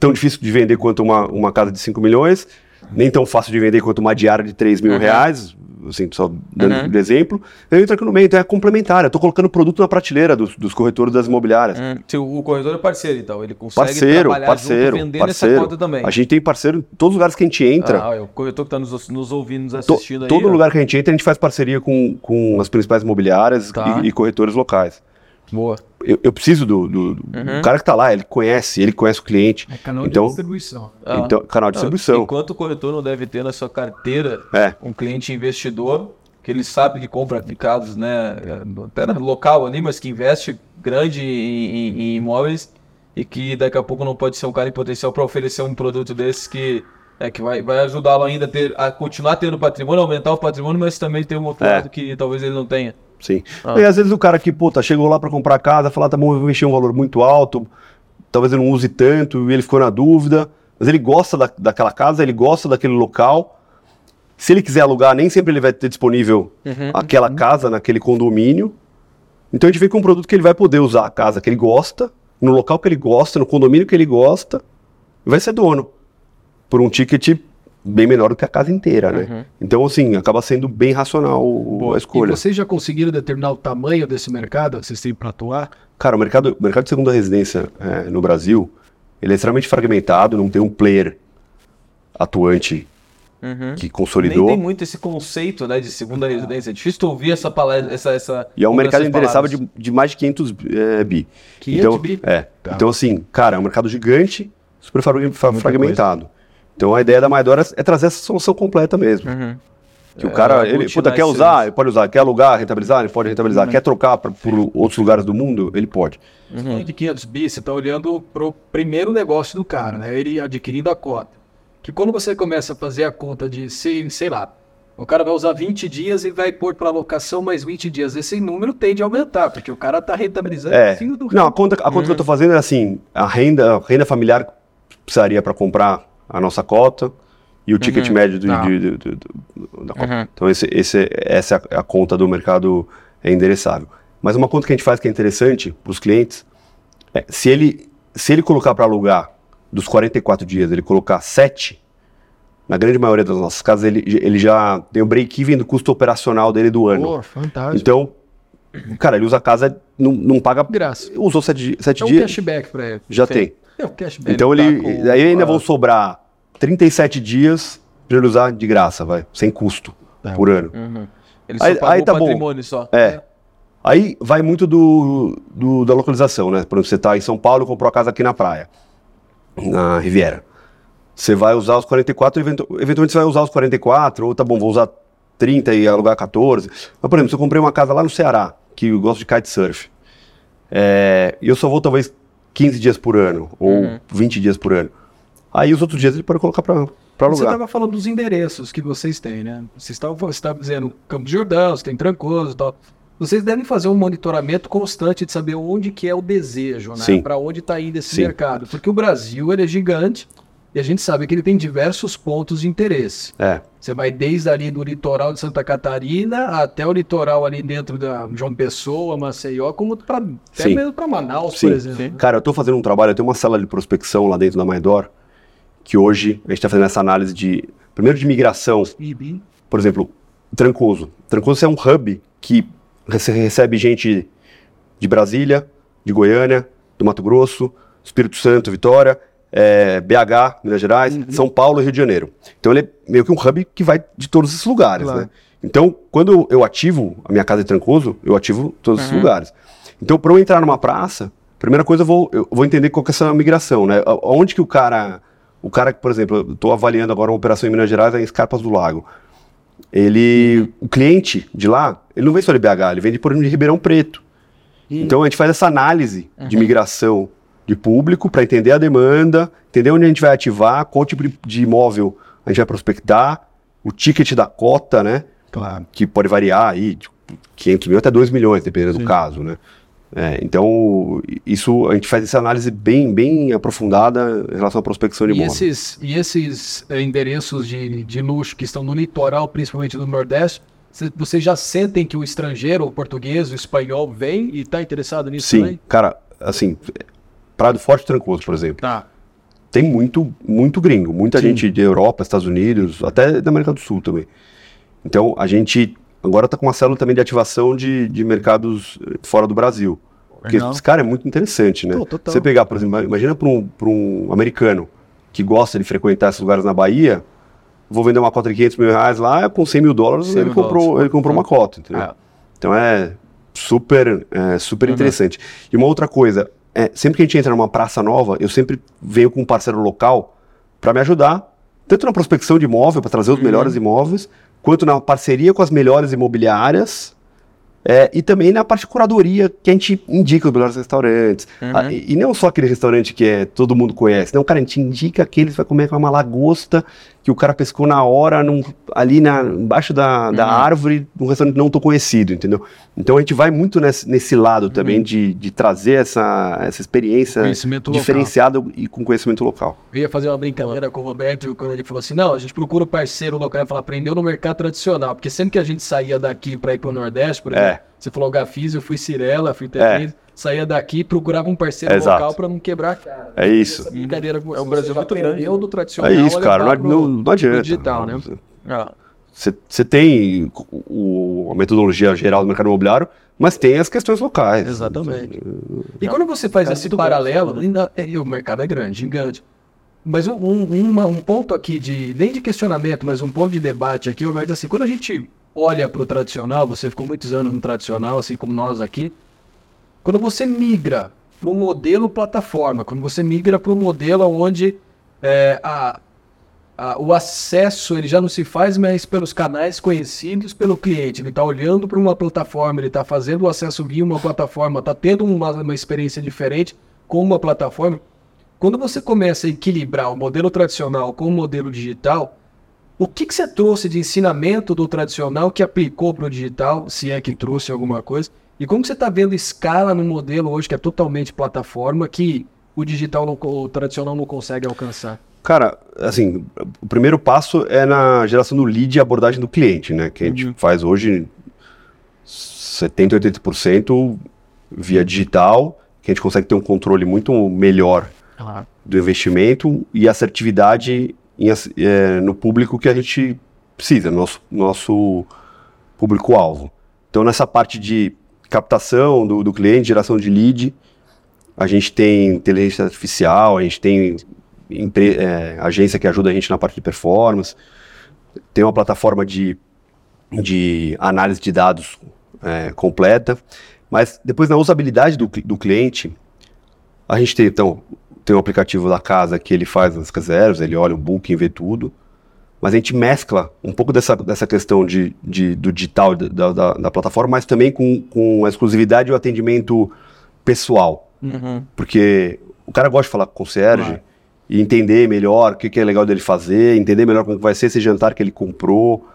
C: tão difícil de vender quanto uma, uma casa de 5 milhões, nem tão fácil de vender quanto uma diária de 3 mil
A: Uhum.
C: reais, assim, só dando
A: Uhum.
C: exemplo. Eu entro aqui no meio, então é complementar. Eu tô colocando produto na prateleira dos, dos corretores das imobiliárias.
A: Hum, o corretor é parceiro, então. Ele consegue
C: Parceiro,
A: trabalhar
C: parceiro,
A: junto, vendendo
C: parceiro.
A: essa cota também.
C: A gente tem parceiro em todos os lugares que a gente entra.
A: Ah, é o corretor que está nos, nos ouvindo, nos
C: To-
A: assistindo aí.
C: todo
A: ó.
C: lugar que a gente entra, a gente faz parceria com, com as principais imobiliárias
A: Tá.
C: e, e corretores locais.
A: Boa.
C: Eu, eu preciso do, do- do-
A: Uhum.
C: cara que tá lá, ele conhece, ele conhece o cliente.
B: É canal
C: Então-
B: de distribuição.
A: Ah.
C: Então, canal de
A: Não,
C: distribuição.
A: Enquanto o corretor não deve ter na sua carteira
C: É.
A: um cliente investidor, que ele sabe que compra aplicados, né, até no local ali, mas que investe grande em, em- em imóveis e que daqui a pouco não pode ser um cara em potencial para oferecer um produto desses que é que vai, vai ajudá-lo ainda a, ter, a continuar tendo patrimônio, aumentar o patrimônio, mas também ter um outro
C: É.
A: lado que talvez ele não tenha.
C: Sim.
A: Ah.
C: E às vezes o cara que, puta, chegou lá para comprar casa, falar, tá bom, eu vou investir um valor muito alto, talvez ele não use tanto, e ele ficou na dúvida, mas ele gosta da, daquela casa, ele gosta daquele local. Se ele quiser alugar, nem sempre ele vai ter disponível
A: Uhum.
C: aquela casa naquele condomínio. Então a gente vem com um produto que ele vai poder usar a casa que ele gosta, no local que ele gosta, no condomínio que ele gosta, e vai ser dono. Por um ticket bem menor do que a casa inteira, né?
A: Uhum.
C: Então, assim, acaba sendo bem racional o- a escolha.
B: E vocês já conseguiram determinar o tamanho desse mercado que vocês têm para atuar?
C: Cara, o mercado, o mercado de segunda residência é, no Brasil, ele é extremamente fragmentado, não tem um player atuante
A: Uhum.
C: que
A: Nem
C: consolidou.
A: tem muito esse conceito né, de segunda residência. É difícil ouvir essa palavra, essa, essa
C: E é um mercado interessava de, de mais de 500 é, bi.
B: 500
C: então,
B: bi?
C: É.
B: Tá.
C: Então, assim, cara, é um mercado gigante, super fra- fragmentado. Então, a ideia da Maidora é trazer essa solução completa mesmo.
A: Uhum.
C: Que o
A: É,
C: cara, ele
A: aglutinar
C: puta, quer usar, ele pode usar. Quer alugar, rentabilizar, ele pode rentabilizar.
B: Uhum.
C: Quer trocar pra, por outros lugares do mundo, ele pode.
A: Uhum.
B: De 500 bi, você está olhando pro primeiro negócio do cara, né? Ele adquirindo a cota. Que quando você começa a fazer a conta de, sei, sei lá, o cara vai usar 20 dias e vai pôr para alocação mais 20 dias. Esse número tende a aumentar, porque o cara está rentabilizando
C: É. Não, a conta, a conta que eu tô fazendo é assim: a renda, a renda familiar precisaria para comprar a nossa cota e o ticket
A: Uhum.
C: médio do,
B: Tá.
C: de- de- de- do- da cota.
A: Uhum.
C: Então, esse, esse, essa é a, a conta do mercado é endereçável. Mas uma conta que a gente faz que é interessante para os clientes é se ele, se ele colocar para alugar dos 44 dias, ele colocar 7, na grande maioria das nossas casas, ele, ele já tem o break-even do custo operacional dele do ano.
B: Pô, fantástico.
C: Então, cara, ele usa a casa, não, não paga.
B: Graça.
C: Usou sete, di- sete
B: É um
C: dias,
B: cashback para ele.
C: já
A: Sim.
C: tem.
B: É cashback.
C: Então
A: tá
C: ele.
A: com
C: Daí ainda vão sobrar 37 dias para ele usar de graça, vai, sem custo
B: Tá.
C: por ano.
A: Uhum. Ele
C: Aí-
A: só pagou
C: aí tá
A: o
C: bom.
A: patrimônio só.
C: É. Aí vai muito do, do- da localização, né? Por exemplo, você está em São Paulo e comprou a casa aqui na praia, na Riviera. Você vai usar os 44, eventu- eventualmente você vai usar os 44, ou tá bom, vou usar 30 e alugar 14. Mas, por exemplo, se eu comprei uma casa lá no Ceará, que eu gosto de kitesurf, é, e eu só vou talvez 15 dias por ano, ou
A: Uhum.
C: 20 dias por ano. Aí os outros dias ele pode colocar para
B: Você
C: alugar.
B: estava falando dos endereços que vocês têm, né? Vocês estavam você estava dizendo Campos Jordão, você tem Trancoso e tal. Vocês devem fazer um monitoramento constante de saber onde que é o desejo, né? Para onde está indo esse
C: Sim.
B: mercado. Porque o Brasil ele é gigante e a gente sabe que ele tem diversos pontos de interesse.
C: É,
B: Você vai desde ali do litoral de Santa Catarina até o litoral ali dentro da João Pessoa, Maceió, como para até
C: Sim.
B: mesmo para Manaus,
C: Sim.
B: por exemplo.
C: Cara, eu tô fazendo um trabalho, eu tenho uma sala de prospecção lá dentro da Maidor, que hoje a gente tá fazendo essa análise de, primeiro de migração, por exemplo, Trancoso. Trancoso é um hub que rece- recebe gente de Brasília, de Goiânia, do Mato Grosso, Espírito Santo, Vitória, é, BH, Minas Gerais, São Paulo e Rio de Janeiro. Então ele é meio que um hub que vai de todos esses lugares,
B: Claro.
C: né? Então, quando eu ativo a minha casa de Trancoso, eu ativo todos os
A: Uhum.
C: lugares. Então, para eu entrar numa praça, primeira coisa eu vou, eu vou entender qual que é essa migração, né? Onde que o cara, o cara que, por exemplo, eu estou avaliando agora uma operação em Minas Gerais, é em Escarpas do Lago. Ele, o cliente de lá, ele não vem só de BH, ele vem de, por exemplo, de Ribeirão Preto. Então a gente faz essa análise de migração de público para entender a demanda, entender onde a gente vai ativar, qual tipo de, imóvel a gente vai prospectar, o ticket da cota, né?
B: Claro.
C: Que pode variar aí, de 500 mil até 2 milhões, dependendo do caso, né? É, então, isso a gente faz essa análise bem, bem aprofundada em relação à prospecção de
B: E
C: imóvel.
B: esses, e esses eh, endereços de, de luxo que estão no litoral, principalmente do Nordeste, cê- vocês já sentem que o estrangeiro, o português, o espanhol vem e está interessado nisso
C: Sim,
B: também?
C: cara, assim, Praia do Forte Trancoso, por exemplo.
B: Tá.
C: tem muito, muito gringo, muita
B: Sim.
C: gente de Europa, Estados Unidos, até da América do Sul também. Então a gente agora está com uma célula também de ativação de, de mercados eh, fora do Brasil. Porque,
B: Legal.
C: esse cara é muito interessante, né?
B: Total.
C: Você pegar, por exemplo, imagina para um, pra um americano que gosta de frequentar esses lugares na Bahia, vou vender uma cota de 500 mil reais lá, com 100 mil dólares
A: 100
C: ele
A: mil
C: comprou,
A: dólares.
C: ele comprou uma cota, entendeu?
B: Ah.
C: Então é super, é, super
A: Uhum.
C: interessante. E uma outra coisa, é, sempre que a gente entra numa praça nova, eu sempre venho com um parceiro local para me ajudar, tanto na prospecção de imóvel, para trazer os
A: Uhum.
C: melhores imóveis, quanto na parceria com as melhores imobiliárias. é, e também na parte de curadoria, que a gente indica os melhores restaurantes.
A: Uhum.
C: Ah, e, e não só aquele restaurante que é, todo mundo conhece. Não, cara, a gente indica aqueles que vai comer com uma lagosta que o cara pescou na hora, num- ali na, embaixo da, da
A: Uhum.
C: árvore, num restaurante não tão conhecido, entendeu? Então a gente vai muito nesse, nesse lado
A: Uhum.
C: também de, de trazer essa, essa experiência
B: local.
C: diferenciada e com conhecimento local.
B: Eu ia fazer uma brincadeira com o Roberto quando ele falou assim: não, a gente procura o parceiro local e fala, aprendeu no mercado tradicional. Porque sempre que a gente saía daqui para ir para o Nordeste, por
C: É.
B: você falou Gafis, eu fui Cirela, fui Tetris, saía daqui e procurava um parceiro
C: Exato.
B: local para não quebrar a cara.
C: É isso.
B: Essa brincadeira com
A: É um Brasil muito grande.
B: aprendeu do tradicional.
C: É isso, cara. Não,
B: levar pro-
C: não, não adianta.
B: pro digital, né?
A: Ah,
C: Você tem o- a metodologia geral do mercado imobiliário, mas tem as questões locais.
B: Exatamente. E quando você faz
A: É
B: esse paralelo, ainda, é, o mercado é grande, gigante. Mas um, um, uma- um ponto aqui de, nem de questionamento, mas um ponto de debate aqui, o assim, quando a gente olha para o tradicional, você ficou muitos anos no tradicional, assim como nós aqui, quando você migra para um modelo plataforma, quando você migra para um modelo onde é, a, a- o acesso ele já não se faz mais pelos canais conhecidos pelo cliente. Ele está olhando para uma plataforma, ele está fazendo o acesso via uma plataforma, está tendo uma, uma experiência diferente com uma plataforma. Quando você começa a equilibrar o modelo tradicional com o modelo digital, o que, que você trouxe de ensinamento do tradicional que aplicou para o digital, se é que trouxe alguma coisa? E como você está vendo escala no modelo hoje que é totalmente plataforma que o digital, não, o tradicional não consegue alcançar?
C: Cara, assim, o primeiro passo é na geração do lead e abordagem do cliente, né? Que a gente
A: Uhum.
C: faz hoje 70, 80% via digital, que a gente consegue ter um controle muito melhor
B: Claro.
C: do investimento e assertividade em eh, no público que a gente precisa, nosso, nosso público-alvo. Então, nessa parte de captação do, do cliente, geração de lead, a gente tem inteligência artificial, a gente tem eh, agência que ajuda a gente na parte de performance, tem uma plataforma de, de análise de dados eh, completa, mas depois na usabilidade do, do cliente, a gente tem, então, tem um aplicativo da casa que ele faz as reservas, ele olha o booking, vê tudo. Mas a gente mescla um pouco dessa, dessa questão de, de- do digital da, da, da plataforma, mas também com, com a exclusividade e o atendimento pessoal.
A: uhum.
C: Porque o cara gosta de falar com o concierge
B: Claro.
C: e entender melhor o que, que é legal dele fazer, entender melhor como que vai ser esse jantar que ele comprou.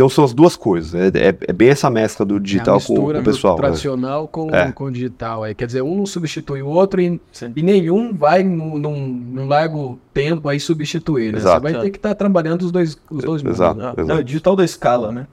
C: Então são as duas coisas. É, é- é bem essa mescla do digital
B: É a
C: com, com o pessoal.
B: do
C: né?
B: tradicional com,
C: É.
B: com o digital. Aí, quer dizer, um não substitui o outro e, e nenhum vai num, num, num largo tempo aí substituir. Né? Você
C: Exato.
B: vai ter que estar trabalhando os dois, os dois mundos,
C: Exato.
B: né?
A: Não, é digital da escala, né?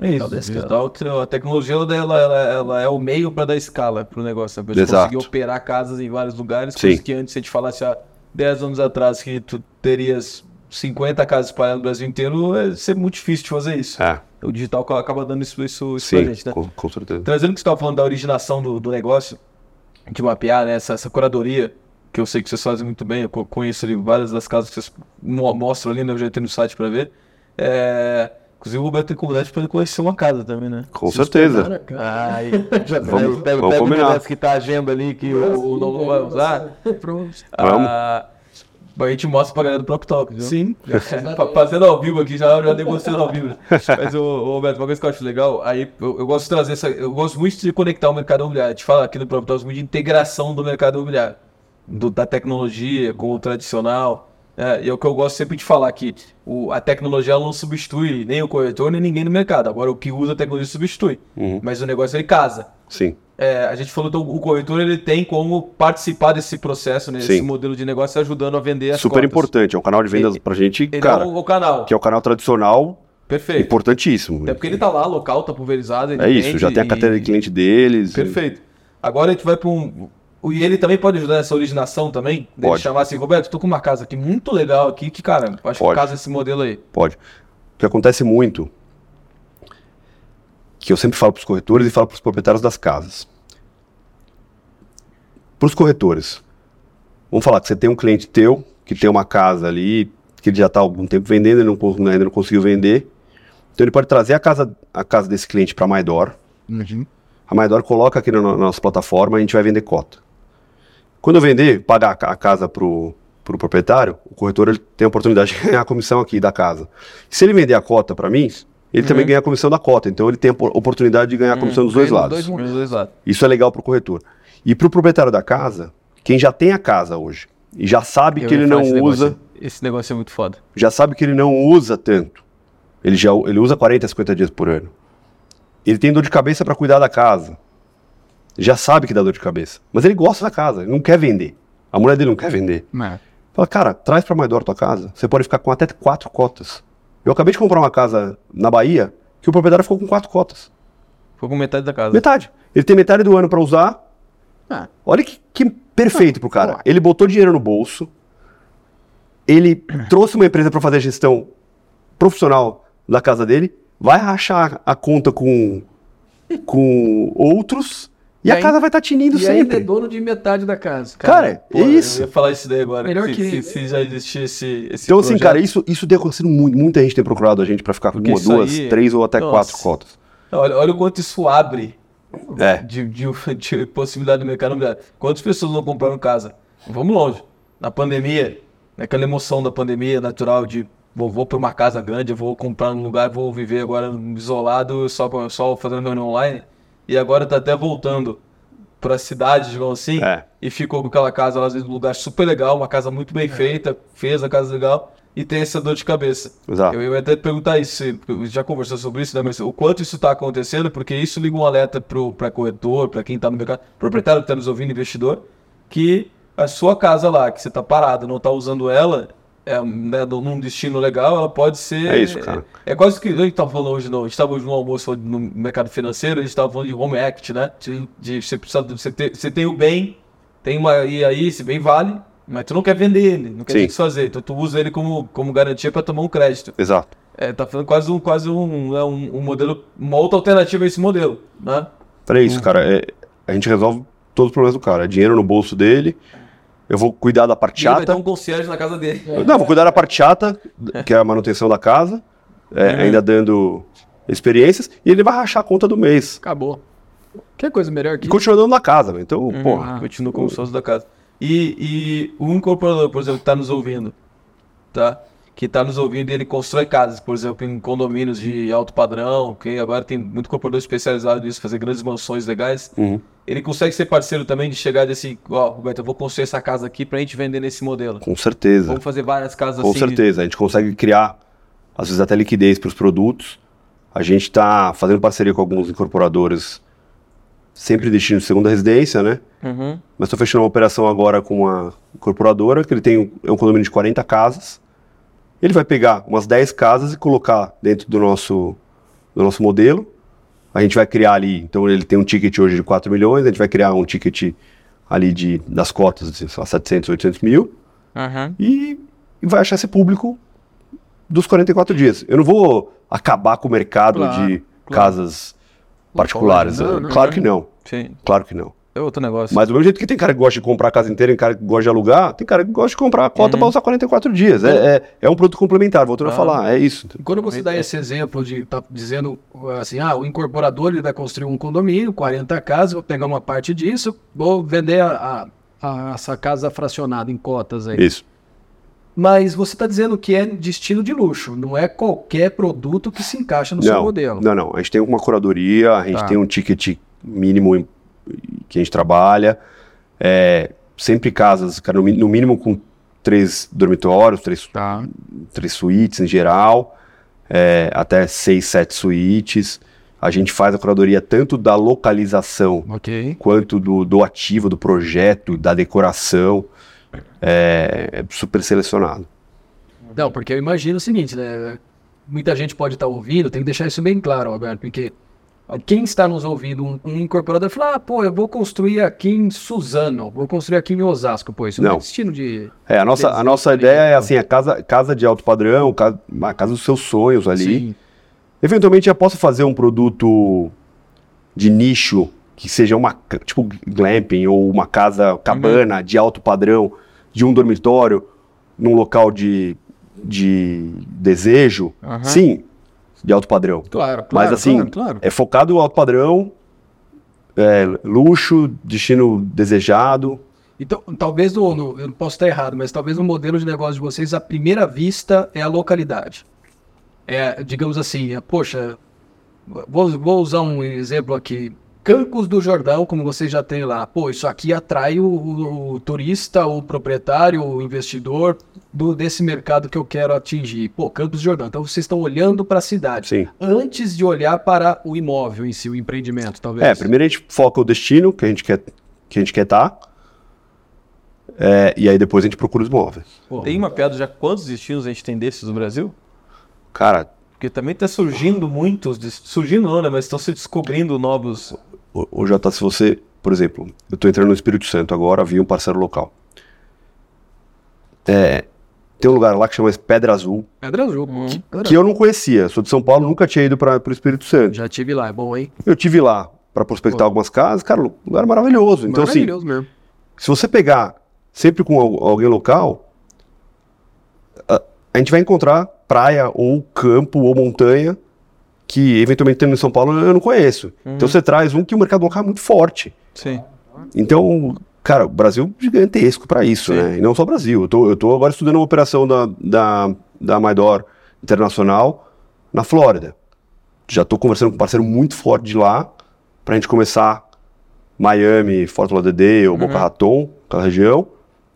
A: É isso.
B: da escala.
A: Digital, a tecnologia ela, ela, ela é o meio para dar escala para o negócio. Para
C: Exato.
A: conseguir operar casas em vários lugares.
C: Sim.
A: Coisa que antes, a gente falasse há 10 anos atrás que tu terias 50 casas espalhadas no Brasil inteiro, é ser muito difícil de fazer isso.
C: É,
A: O digital acaba dando isso, isso, isso pra
C: sim,
A: gente, né?
C: com, com certeza.
A: Trazendo o que você estava falando da originação do, do negócio, de mapear né, essa, essa curadoria, que eu sei que vocês fazem muito bem, eu co- conheço ali várias das casas que vocês mo- mostram ali, né, eu já entrei no site para ver. É, Inclusive o Roberto tem comunidade pra ele conhecer uma casa também, né?
C: Com certeza.
B: Cara, cara.
A: Aí, <laughs> já
C: Vamos-
A: pega,
C: vamos
A: pega
C: combinar.
A: que tá a agenda ali que o, o não vai usar.
B: Pronto.
C: Vamos.
A: A gente mostra pra galera do próprio Talk, viu?
B: Sim.
A: Fa- Fazendo ao vivo aqui, já, já negociando ao vivo. Mas, ô, ô, Roberto, uma coisa que eu acho legal, aí eu, eu gosto de trazer essa. Eu gosto muito de conectar o mercado imobiliário. A gente fala aqui no próprio Talk muito de integração do mercado imobiliário, do- da tecnologia com o tradicional. É, e é o que eu gosto sempre de falar que o, a tecnologia não substitui nem o corretor nem ninguém no mercado. Agora, o que usa a tecnologia substitui.
C: Uhum.
A: Mas o negócio ele casa.
C: Sim.
A: É, a gente falou que o corretor ele tem como participar desse processo, né,
C: Sim.
A: desse modelo de negócio, ajudando a vender as
C: Super
A: cotas.
C: importante. É um canal de vendas pra gente,
A: Ele
C: cara,
A: é o, o canal.
C: que é o canal tradicional,
A: Perfeito.
C: importantíssimo.
A: Até porque ele tá lá, local, tá pulverizado. ele
C: É isso, já tem a
A: e-
C: carteira de cliente deles.
A: Perfeito. Agora a gente vai para um. O- E ele também pode ajudar nessa originação também? Dele
C: Pode.
A: chamar assim, Roberto, tô com uma casa aqui muito legal aqui, que, cara, acho que
C: Pode.
A: casa esse modelo aí.
C: Pode. O que acontece muito, que eu sempre falo para os corretores e falo para os proprietários das casas. Para os corretores, vamos falar que você tem um cliente teu que tem uma casa ali, que ele já está há algum tempo vendendo, ele não, ainda não conseguiu vender. Então ele pode trazer a casa, a casa desse cliente para a Maidor. A Maidor coloca aqui na, na nossa plataforma e a gente vai vender cota. Quando eu vender, pagar a ca- a casa pro, pro proprietário, o corretor ele tem a oportunidade <laughs> de ganhar a comissão aqui da casa. Se ele vender a cota para mim, ele também ganha a comissão da cota. Então ele tem a po- oportunidade de ganhar a comissão dos dois lados.
A: Dos dois lados.
C: Isso é legal para o corretor. E para o proprietário da casa, quem já tem a casa hoje e já sabe
A: Eu
C: que ele não
A: esse
C: usa,
A: negócio. Esse negócio é muito foda.
C: já sabe que ele não usa tanto. Ele já ele usa 40, 50 dias por ano. Ele tem dor de cabeça para cuidar da casa. Já sabe que dá dor de cabeça. Mas ele gosta da casa, ele não quer vender. A mulher dele não quer vender. Fala, cara, traz para Maidor tua casa. Você pode ficar com até quatro cotas. Eu acabei de comprar uma casa na Bahia que o proprietário ficou com quatro cotas.
A: Foi com metade da casa.
C: Metade. Ele tem metade do ano para usar.
B: Ah.
C: Olha que, que perfeito pro cara. Ele botou dinheiro no bolso. Ele <clears throat> trouxe uma empresa para fazer a gestão profissional da casa dele. Vai rachar a conta com, com outros. E,
B: E
C: a
B: aí-
C: casa vai estar tinindo
B: E ainda é
C: sempre.
B: dono de metade da casa.
C: Cara,
A: Pô,
C: é isso.
A: Eu ia falar isso daí agora.
B: Melhor
A: se,
B: que-
A: se, se já existisse esse, esse
C: Então, assim,
A: projeto.
C: cara, isso, isso tem acontecido muito. Muita gente tem procurado a gente para ficar com
A: Porque
C: uma, duas,
A: aí-
C: três ou até
A: Nossa.
C: quatro cotas.
A: Olha, olha o quanto isso abre
C: É.
A: de, de, de possibilidade do mercado imobiliário. Quantas pessoas não compraram casa? Vamos longe. Na pandemia, naquela emoção da pandemia natural de vou, vou para uma casa grande, vou comprar um lugar, vou viver agora isolado, só, só fazendo reunião online. E agora tá até voltando para a cidade, digamos assim,
C: É.
A: e ficou com aquela casa lá, às vezes, num lugar super legal, uma casa muito bem feita, fez a casa legal, e tem essa dor de cabeça.
C: Exato.
A: Eu, eu ia até te perguntar isso, já conversou sobre isso, né? Mas o quanto isso está acontecendo, porque isso liga um alerta para corretor, para quem está no mercado, proprietário que está nos ouvindo, investidor, que a sua casa lá, que você está parado, não está usando ela, é, né, num destino legal, ela pode ser.
C: É isso, cara.
A: É, é quase que a gente estava falando hoje, não, a gente estava hoje no almoço no mercado financeiro, a gente estava falando de home act, né? De, de você, precisa, você, ter, você tem o bem, tem uma. E aí esse bem vale, mas tu não quer vender ele, não quer desfazer. Então tu usa ele como, como garantia para tomar um crédito.
C: Exato.
A: É, tá falando quase um, quase um, é um, um modelo, uma outra alternativa a esse modelo, né?
C: Para isso, cara, é- a gente resolve todos os problemas do cara. É dinheiro no bolso dele. Eu vou cuidar da parte
A: E ele vai ter
C: chata.
A: um concierge na casa dele.
C: Não, vou cuidar da parte chata, que é a manutenção da casa, é,
A: Uhum.
C: ainda dando experiências, e ele vai rachar a conta do mês.
B: Acabou. Que coisa melhor que
C: E continua dando na casa, velho. então,
A: Uhum.
C: porra.
A: Continua como sócio da casa. E, e o incorporador, por exemplo, que está nos ouvindo, tá? Que está nos ouvindo e ele constrói casas, por exemplo, em condomínios de alto padrão, que agora tem muito incorporador especializado nisso, fazer grandes mansões legais.
C: Uhum.
A: Ele consegue ser parceiro também de chegar desse, ó, Roberto, eu vou construir essa casa aqui pra gente vender nesse modelo.
C: Com certeza.
A: Vamos fazer várias casas
C: Com
A: assim.
C: certeza. A gente consegue criar, às vezes, até liquidez para os produtos. A gente está fazendo parceria com alguns incorporadores, sempre destino de segunda residência, né?
A: Uhum.
C: Mas estou fechando uma operação agora com uma incorporadora, que ele tem um, é um condomínio de 40 casas. Ele vai pegar umas 10 casas e colocar dentro do nosso, do nosso modelo. A gente vai criar ali, então ele tem um ticket hoje de 4 milhões, a gente vai criar um ticket ali de, das cotas de sei lá, 700, 800 mil
A: Uhum.
C: e, e vai achar esse público dos 44 dias. Eu não vou acabar com o mercado
B: Claro,
C: de
B: claro.
C: casas particulares.
B: Não, não,
C: claro
B: não.
C: que não.
A: Sim.
C: Claro que não.
A: É outro negócio.
C: Mas do mesmo jeito que tem cara que gosta de comprar a casa inteira, tem cara que gosta de alugar, tem cara que gosta de comprar a cota
A: Uhum.
C: para usar 44 dias. É, é, é um produto complementar, voltando
A: Ah.
C: a falar, é isso.
B: Quando você dá esse exemplo de tá dizendo assim, ah, o incorporador ele vai construir um condomínio, 40 casas, vou pegar uma parte disso, vou vender a, a- a- essa casa fracionada em cotas aí.
C: Isso.
B: Mas você está dizendo que é de estilo de luxo, não é qualquer produto que se encaixa no seu
C: Não,
B: modelo.
C: não, não. A gente tem uma curadoria, a gente
B: Tá.
C: tem um ticket mínimo que a gente trabalha. É, sempre casas, cara, no, mínimo com três dormitórios, três,
B: Tá.
C: três suítes em geral, é, até seis, sete suítes. A gente faz a curadoria tanto da localização
B: Ok.
C: quanto do, do ativo, do projeto, da decoração. É, é super selecionado.
B: Não, porque eu imagino o seguinte, né? Muita gente pode estar ouvindo, tem que deixar isso bem claro, Roberto, porque quem está nos ouvindo, um, um incorporador, fala, ah, pô, eu vou construir aqui em Suzano, vou construir aqui em Osasco, pô, isso não,
C: Não.
B: é destino de...
C: É, a nossa, a nossa ideia é
B: exemplo.
C: assim, a casa, casa de alto padrão, casa, a casa dos seus sonhos ali.
B: Sim.
C: Eventualmente eu posso fazer um produto de nicho que seja uma tipo glamping ou uma casa cabana de alto padrão de um dormitório num local de, de desejo.
A: Aham.
C: Sim, de alto padrão.
B: Claro, claro,
C: Mas assim,
B: claro, claro.
C: é focado no alto padrão, é, luxo, destino desejado.
B: Então, talvez, no, no- eu não posso estar errado, mas talvez o modelo de negócio de vocês, à primeira vista, é a localidade. É, digamos assim, é, poxa, vou, vou usar um exemplo aqui. Campos do Jordão, como vocês já têm lá. Pô, isso aqui atrai o, o- o turista, o proprietário, o investidor do, desse mercado que eu quero atingir. Pô, Campos do Jordão. Então vocês estão olhando para a cidade.
C: Sim.
B: Antes de olhar para o imóvel em si, o empreendimento, talvez.
C: É, primeiro a gente foca o destino que a gente quer que a gente quer estar. e aí depois a gente procura os imóveis.
B: Pô,
A: Tem mapeado já quantos destinos a gente tem desses no Brasil?
C: Cara,
A: Porque também tá surgindo muitos, surgindo não, né? Mas estão se descobrindo novos.
C: O, o Jota, se você, por exemplo, eu tô entrando no Espírito Santo agora, vi um parceiro local. É, tem um lugar lá que chama Pedra Azul,
B: Pedra Azul.
A: Hum.
B: que-
C: que eu não conhecia. Sou de São Paulo, nunca tinha ido para o Espírito Santo.
B: Já tive lá, é bom, hein?
C: Eu tive lá para prospectar
B: Pô.
C: algumas casas, cara, lugar maravilhoso. Então, assim,
B: Maravilhoso mesmo.
C: se você pegar sempre com al- alguém local, a, a gente vai encontrar praia ou campo ou montanha que eventualmente tendo em São Paulo eu não conheço. Então você traz um que o mercado local é muito forte.
A: Sim.
C: Então, cara, o Brasil é gigantesco para isso,
A: Sim.
C: né? E não só o Brasil. Eu tô, eu tô agora estudando uma operação da, da, da Maidor Internacional na Flórida. Já tô conversando com um parceiro muito forte de lá pra gente começar Miami, Fort Lauderdale, Boca Raton, aquela região,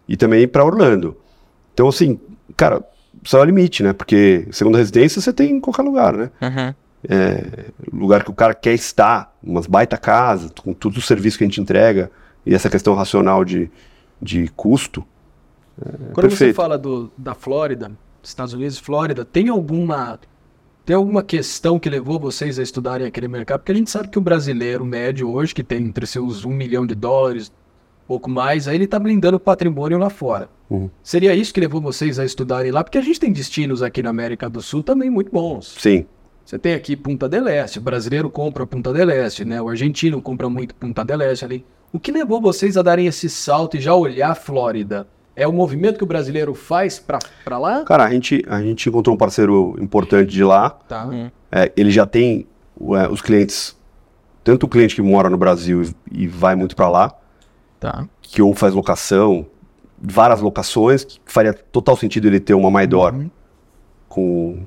C: e também para Orlando. Então, assim, cara, só é o limite, né? Porque segunda residência você tem em qualquer lugar, né? Lugar que o cara quer estar, umas baita casas, com todos os serviços que a gente entrega, e essa questão racional de, de custo.
B: Quando você
C: perfeito.
B: fala do, da Flórida, Estados Unidos Flórida, tem alguma tem alguma questão que levou vocês a estudarem aquele mercado? Porque a gente sabe que o brasileiro médio hoje, que tem entre seus um milhão de dólares, pouco mais, aí ele está blindando o patrimônio lá fora.
C: Uhum.
B: Seria isso que levou vocês a estudarem lá? Porque a gente tem destinos aqui na América do Sul também muito bons.
C: Sim,
B: Você tem aqui Punta del Este, o brasileiro compra Punta del Este, né? O argentino compra muito Punta del Este ali. O que levou vocês a darem esse salto e já olhar a Flórida? É o movimento que o brasileiro faz pra, pra lá?
C: cara, a gente, a gente encontrou um parceiro importante de lá.
B: Tá.
C: É, ele já tem é, os clientes, tanto o cliente que mora no Brasil e, e vai muito para lá,
B: Tá.
C: que ou faz locação, várias locações, que faria total sentido ele ter uma Maidor
B: Uhum.
C: com,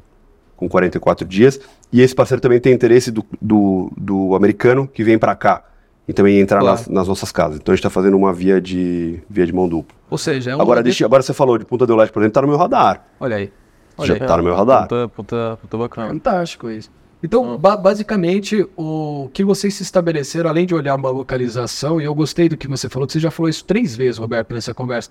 C: com 44 dias. E esse parceiro também tem interesse do, do, do americano que vem para cá e também entrar
B: Claro.
C: nas, nas nossas casas. Então a gente está fazendo uma via de, via de mão dupla.
B: Ou seja, é um
C: Agora, deixa, agora você falou de Punta del Leste, por exemplo, tá no meu radar.
B: Olha aí.
C: Já
B: Olha aí.
C: tá no meu radar.
A: Puta, puta, puta bacana.
B: Fantástico isso. Então, ba- basicamente, o que vocês se estabeleceram, além de olhar uma localização, e eu gostei do que você falou, que você já falou isso três vezes, Roberto, nessa conversa.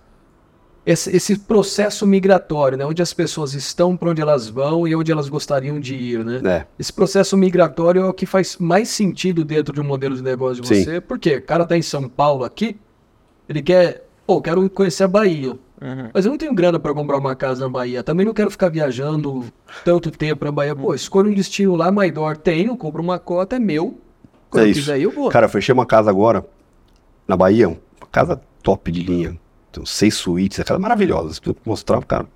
B: Esse, esse processo migratório, né? Onde as pessoas estão, para onde elas vão e onde elas gostariam de ir, né?
C: É,
B: Esse processo migratório é o que faz mais sentido dentro de um modelo de negócio de
C: Sim.
B: você. Por quê? O cara tá em São Paulo aqui, ele quer, pô, quero conhecer a Bahia.
A: Uhum.
B: Mas eu não tenho grana para comprar uma casa na Bahia. Também não quero ficar viajando tanto tempo pra Bahia. Pô, escolho um destino lá, Maidor. Tenho, compro uma cota, é meu. Quando
C: É
B: eu
C: isso.
B: quiser ir, eu vou.
C: Cara, fechei uma casa agora na Bahia, uma casa top de linha. Tem seis suítes, a casa maravilhosa. Se eu mostrar, cara,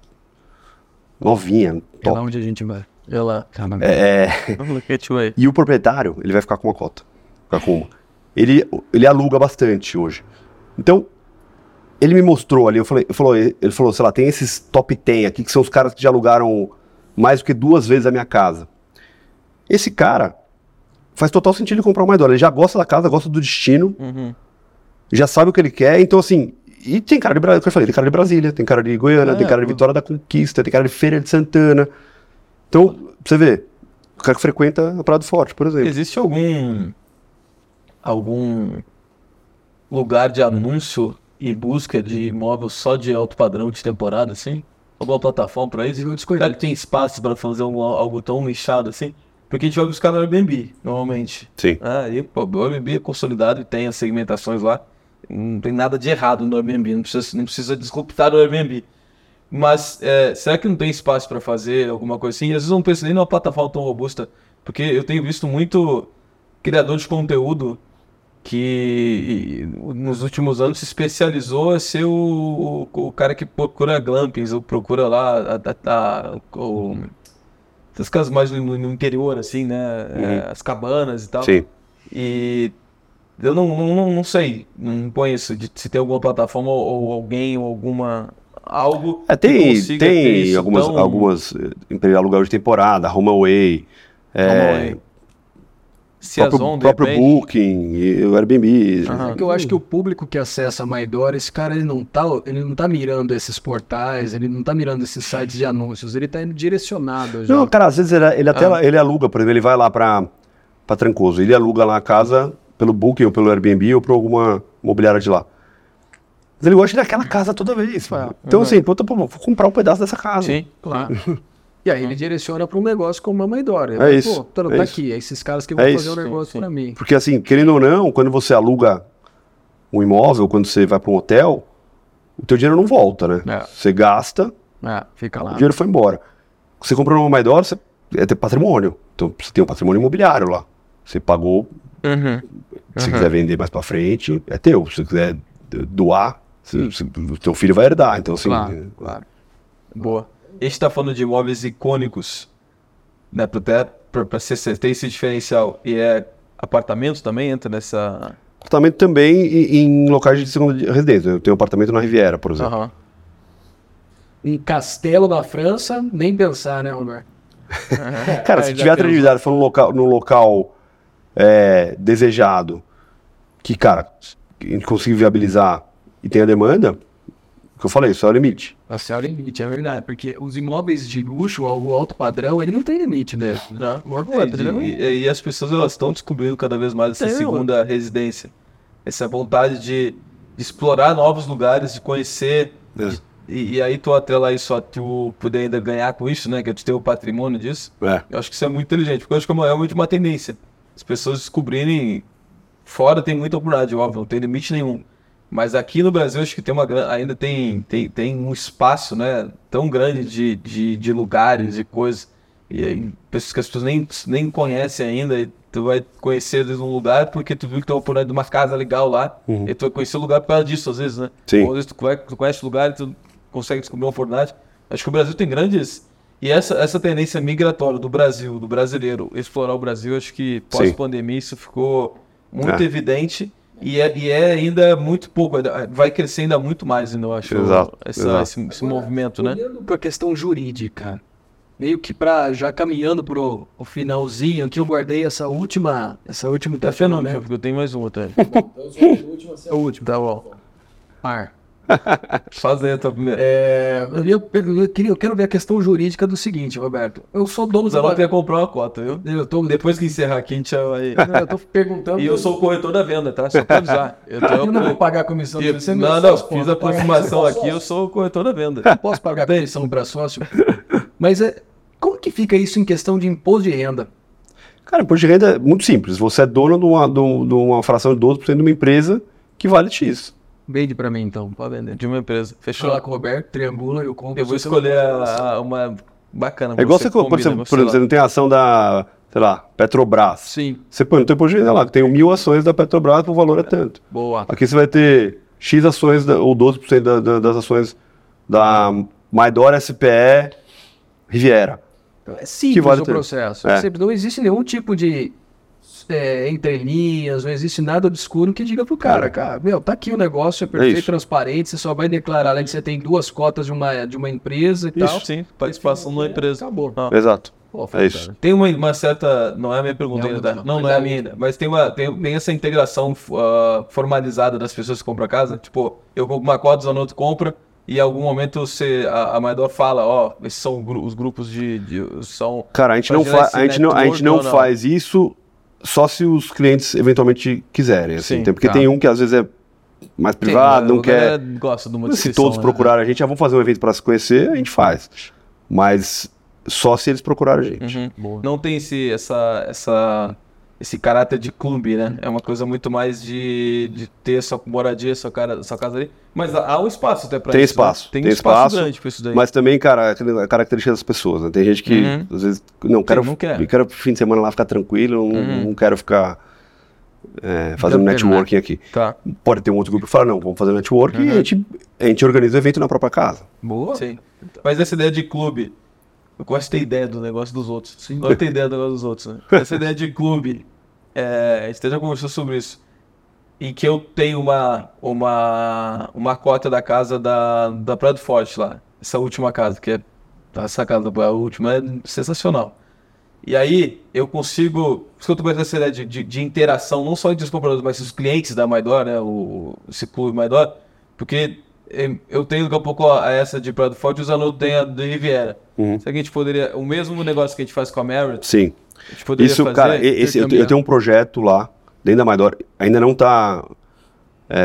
C: novinha,
B: É lá
C: top.
B: onde a gente vai. É lá.
C: É,
A: aí.
C: e o proprietário, ele vai ficar com uma cota. Ficar com uma. Ele, ele aluga bastante hoje. Então, ele me mostrou ali, eu falei, eu falou, ele falou, sei lá, tem esses top 10 aqui, que são os caras que já alugaram mais do que duas vezes a minha casa. Esse cara faz total sentido ele comprar uma dólar. Ele já gosta da casa, gosta do destino,
A: Uhum.
C: já sabe o que ele quer, então assim. E tem cara de Brasília, eu falei, tem cara de Brasília, tem cara de Goiânia,
A: É,
C: tem cara de Vitória da Conquista, tem cara de Feira de Santana. Então, pra você vê, o cara que frequenta a Praia do Forte, por exemplo.
A: Existe algum algum lugar de anúncio e busca de imóvel só de alto padrão de temporada, assim? Alguma plataforma pra isso? Será que tem espaço pra fazer um- algo tão nichado assim? Porque a gente vai buscar no Airbnb, normalmente.
C: Sim.
A: Ah, e pô, o Airbnb é consolidado e tem as segmentações lá. Não tem nada de errado no Airbnb, não precisa, não precisa disruptar o Airbnb. Mas é, será que não tem espaço para fazer alguma coisa assim? E às vezes eu não penso nem numa plataforma tão robusta, porque eu tenho visto muito criador de conteúdo que nos últimos anos se especializou a ser o, o, o cara que procura glampings, ou procura lá a, a, a- o, essas casas mais no, no interior, assim, né? É, as cabanas e tal.
C: Sim.
A: E eu não, não, não, sei, não conheço de, se tem alguma plataforma ou, ou alguém ou alguma algo
C: É,
A: que
C: tem tem
A: isso
C: algumas,
A: tão-
C: algumas eh, empresas aluguel de temporada, HomeAway, é,
A: a
C: próprio, próprio
A: repente-
C: Booking, e o Airbnb.
A: Aham.
B: É que eu acho que o público que acessa a Maidora, esse cara ele não tá, ele não tá mirando esses portais, ele não tá mirando esses sites de anúncios, ele tá indo direcionado já.
C: Não, cara, às vezes ele, ele até
A: Ah.
C: ele aluga, por exemplo, ele vai lá pra, pra Trancoso, ele aluga lá a casa pelo Booking ou pelo Airbnb ou por alguma imobiliária de lá. Mas ele gosta daquela casa toda vez. mano. Então, assim, puta, pô, vou comprar um pedaço dessa casa.
A: Sim.
B: Claro. <laughs> E aí ele direciona para um negócio como a Maidora. Ele
C: É isso,
B: Pô, tá,
C: é
B: tá
C: isso.
B: aqui, é esses caras que vão
C: É
B: fazer o negócio
A: Sim,
B: para mim.
C: Porque, assim, querendo ou não, quando você aluga um imóvel, quando você vai para um hotel, o teu dinheiro não volta, né?
B: É.
C: Você gasta,
B: É, fica
C: o
B: lá.
C: dinheiro foi embora. Você comprou numa Maidora, você é ter patrimônio. Então, você tem um patrimônio imobiliário lá. Você pagou,
A: Uhum.
C: se quiser vender mais para frente, é teu. Se você quiser doar, se- se- o teu filho vai herdar. Então, assim,
B: Claro, claro.
A: Boa. A gente tá falando de imóveis icônicos, né? Pra, ter, pra, pra ser, ter esse diferencial. E é apartamento também entra nessa.
C: apartamento também e- em locais de segunda residência. Eu tenho um apartamento na Riviera, por exemplo.
A: Aham.
B: Em Castelo da França, nem pensar, né, Roberto? <laughs>
C: Cara,
B: É, <laughs>
C: se tiver
B: temos-
C: atividade for num local, num local é, desejado, que, cara, a gente conseguir viabilizar e tem a demanda, o que eu falei, isso é o limite.
B: A céu limite, é verdade. Porque os imóveis de luxo, o alto padrão, ele não tem limite, né?
A: Não.
B: O alto
A: É,
B: padrão,
A: e, e- e as pessoas elas estão descobrindo cada vez mais essa
B: Tem,
A: segunda residência. Essa vontade de, de explorar novos lugares, de conhecer.
C: É.
A: E, e aí tu atrelar isso a tu poder ainda ganhar com isso, né? Que é tu ter o patrimônio disso.
C: É.
A: Eu acho que isso é muito inteligente, porque eu acho que é uma- realmente uma tendência. As pessoas descobrirem. Fora tem muita oportunidade, óbvio, não tem limite nenhum. Mas aqui no Brasil acho que tem uma ainda tem, tem, tem um espaço né, tão grande de, de, de lugares e coisas. E aí, pessoas que as pessoas nem, nem conhecem ainda. E tu vai conhecer às vezes um lugar porque tu viu que tem uma oportunidade de uma casa legal lá. E tu vai conhecer o lugar por causa disso, às vezes, né?
C: Sim.
A: Ou às vezes tu, vai, tu conhece o lugar e tu consegue descobrir uma oportunidade. Acho que o Brasil tem grandes. E essa, essa tendência migratória do Brasil, do brasileiro, explorar o Brasil, acho que pós-pandemia isso ficou muito
C: É.
A: evidente. E é, e é ainda muito pouco, vai crescer ainda muito mais, ainda, eu acho,
C: Exato,
A: essa-
C: exato.
A: Esse, esse movimento, né?
B: Olhando para a questão jurídica, meio que para já caminhando pro o finalzinho, aqui eu guardei essa última, essa última
A: Tá fenômeno, porque eu tenho mais um outro aí.
B: É o último.
A: Tá bom.
B: Par. <laughs>
A: Faz aí a tua primeira.
B: É, eu, eu queria, eu quero ver a questão jurídica do seguinte, Roberto. Eu sou dono
A: O Zanotto ia comprar uma cota, viu?
B: Eu tô,
A: Depois que encerrar aqui, a gente vai.
B: eu tô perguntando. <laughs>
A: E eu sou o corretor da venda, tá? Só pra avisar. Eu, tô,
B: Eu não vou pagar a comissão.
A: eu-
B: você
A: não, não, fiz a aproximação <laughs> aqui, eu sou o corretor da venda.
B: Posso pagar a comissão para sócio? Mas é, como que fica isso em questão de imposto de renda?
C: Cara, imposto de renda é muito simples. Você é dono de uma, um- de uma fração de 12% de uma empresa que vale X.
B: Vende para mim então, pode vender.
A: De uma empresa. Fechou?
B: lá com o Roberto, triangula, eu compro.
A: Eu vou escolher a- a- uma bacana.
C: É igual você, por
A: combina,
C: exemplo,
A: vou
C: por exemplo,
A: sei
C: você não tem ação da, sei lá, Petrobras.
B: Sim.
C: Você põe no teu imposto de renda lá, que tem mil ações da Petrobras, o valor é tanto.
B: Boa.
C: Aqui você vai ter X ações, da- ou 12% da- da- das ações da Maidor SPE Riviera.
B: É simples o
C: ter.
B: processo.
C: É.
B: Não existe nenhum tipo de é, entrelinhas, não existe nada obscuro que diga pro cara, cara, meu, tá aqui o negócio, é perfeito,
C: isso.
B: transparente, você só vai declarar lá que você tem duas cotas de uma, de uma empresa e tal.
A: Sim, participação numa empresa.
B: Acabou.
A: Ah.
C: Exato.
B: Pô,
C: É isso.
A: Tem uma, uma certa. Não é a minha pergunta
B: Não,
A: ainda,
B: não,
A: tá? não, não é a
B: é-
A: minha ainda. Mas tem, uma, tem, tem essa integração ah, formalizada das pessoas que compram a casa. Tipo, eu compro uma cota, o Zanotto compra. E em algum momento você, a, a Maidor fala, ó, esses são os grupos de. de- são
C: Cara, a gente não, fa a gente não, a gente não
A: não?
C: faz isso só se os clientes eventualmente quiserem. Assim,
A: Sim,
C: tem- porque
B: tá.
C: tem um que às vezes é mais
A: Tem,
C: privado,
A: a-
C: não quer.
A: gosta de uma
C: Se todos
A: né?
C: procurarem a gente, ah, vamos fazer um evento para se conhecer, a gente faz. Mas só se eles procurarem a gente.
A: Uhum. Não tem esse, essa, essa, esse caráter de clube, né? É uma coisa muito mais de, de ter sua moradia, sua, cara, sua casa ali. Mas há um espaço até pra
C: Tem
A: isso. né?
C: espaço,
A: Tem,
C: tem
A: um espaço,
C: espaço,
A: grande pra isso daí.
C: Mas também, cara, aquela característica das pessoas. Né? Tem gente que,
A: Uhum.
C: às vezes, não, quero,
A: não quer.
C: eu quero fim de semana lá ficar tranquilo, não,
A: Uhum.
C: não quero ficar é, fazendo networking aqui.
A: Tá.
C: Pode ter um outro grupo que fala, não, vamos fazer networking e
A: Uhum.
C: a gente, a gente organiza o evento na própria casa.
B: Boa.
A: Sim. Mas essa ideia de clube, eu gosto de ter ideia do negócio dos outros. Sim. Gosto de ter ideia do negócio dos outros. Né? Essa ideia de clube, é, a gente até já conversou sobre isso. Em que eu tenho uma, uma, uma cota da casa da, da Prado Forte lá. Essa última casa, que é essa casa, a última, é sensacional. E aí eu consigo. Por isso que eu tô com essa ideia de, de, de interação, não só entre os compradores, mas os clientes da Maidor, né? O, esse clube Maidor. Porque eh, eu tenho daqui a pouco a essa de Prado Forte e o Zanotto tem a de Riviera.
C: Uhum.
A: Será que a gente poderia. O mesmo negócio que a gente faz com a Merit,
C: Sim. Isso,
A: fazer.
C: cara, e- esse, eu, eu tenho um projeto lá, dentro da Maidor, ainda não está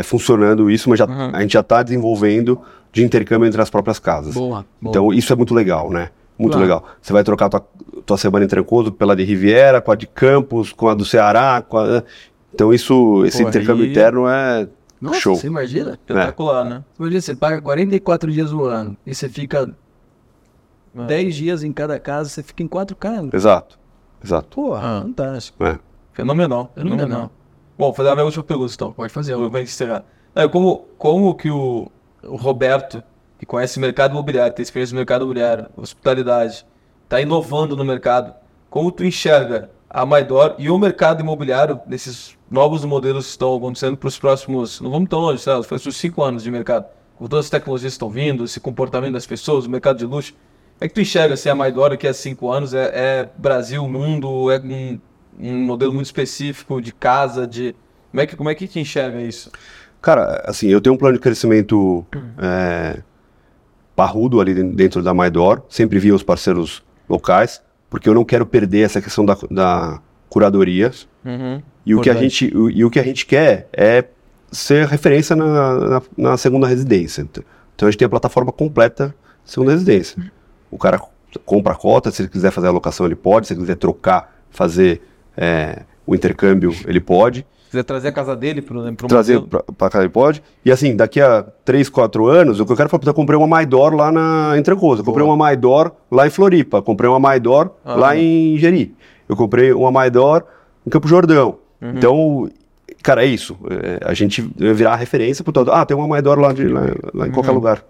C: funcionando isso, mas já,
A: Uhum.
C: a gente já está desenvolvendo de intercâmbio entre as próprias casas.
B: Boa. boa.
C: Então isso é muito legal, né? Muito
B: Claro.
C: legal. Você vai trocar tua, tua semana em Trancoso pela de Riviera, com a de Campos, com a do Ceará, com a... Então isso, esse
A: Pô,
C: intercâmbio
A: aí-
C: interno é
B: Nossa,
C: show.
B: você imagina?
A: Espetacular, né?
B: Imagina, você paga 44 dias no ano e você fica
A: É.
B: 10 dias em cada casa, você fica em quatro casas.
C: Exato, exato.
B: Porra,
A: Ah.
B: fantástico.
C: É.
A: Fenomenal.
B: Fenomenal.
A: Bom, vou fazer a minha última pergunta então.
B: Pode fazer.
A: Eu vou encerrar. É, como, como que o, o Roberto, que conhece o mercado imobiliário, tem experiência no mercado imobiliário, hospitalidade, está inovando no mercado, como tu enxerga a Maidor e o mercado imobiliário nesses novos modelos que estão acontecendo para os próximos, não vamos tão longe, sabe? Foi os cinco anos de mercado. Com todas as tecnologias que estão vindo, esse comportamento das pessoas, o mercado de luxo. Como é que tu enxerga se a Maidor daqui a cinco anos é, é Brasil, mundo, é um, um modelo muito específico de casa, de... Como é que, como é que te enxerga isso?
C: Cara, assim, eu tenho um plano de crescimento é, parrudo ali den- dentro da Maidor, sempre via os parceiros locais, porque eu não quero perder essa questão da, da curadoria. E o, que a gente, o- e o que a gente quer é ser referência na, na, na segunda residência. Então a gente tem a plataforma completa segunda residência. O cara compra a cota, se ele quiser fazer a alocação, ele pode, se ele quiser trocar, fazer é, o intercâmbio, ele pode.
A: Se quiser trazer a casa dele para o
C: trazer para cá ele pode. E assim, daqui a 3, 4 anos, o que eu quero falar, eu comprei uma Maidor lá na, em Trancoso, eu comprei uma Maidor lá em Floripa, comprei uma Maidor
A: Ah.
C: lá em Jeri, eu comprei uma Maidor em Campo Jordão.
A: Uhum.
C: Então, cara, é isso. É, a gente virar referência para todo. Ah, tem uma Maidor lá, de, lá, lá em qualquer
A: Uhum.
C: lugar.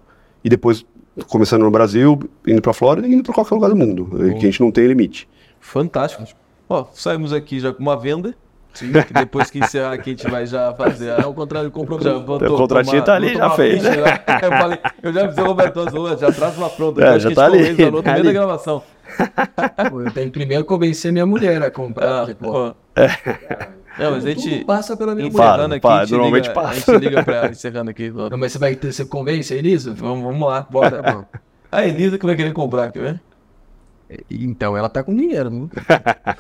C: E depois, começando no Brasil, indo para Flórida e indo para qualquer lugar do mundo, que a gente não tem limite.
A: Fantástico. Ó, saímos aqui já com uma venda. que depois que encerrar aqui, a gente vai já fazer.
B: É o contrário, comprou
A: Já vou
C: O
A: to-
C: contratinho
A: tomar-
C: tá ali, já fez.
A: ficha, né? Eu falei, eu já avisei o Roberto, "Ô, já traz uma pronta.
C: É, já
A: que
C: tá
A: a gente
C: ali,
A: a
C: tá
A: no meio da
C: ali.
A: gravação.
B: Pô, eu tenho que primeiro convencer minha mulher a comprar.
A: Ah,
B: porque, pô,
A: pô. Não, mas a gente.
B: tudo passa pela minha mulher.
A: Encerrando
C: Para,
A: aqui,
C: para,
A: a gente
C: normalmente
A: liga,
C: passa.
A: A gente liga pra ela, encerrando aqui. <laughs>
B: Não, mas você vai ter, você convence a Elisa?
A: Vamos, vamos lá, bora. A Elisa que vai querer comprar, quer ver?
B: Então ela tá com dinheiro, não?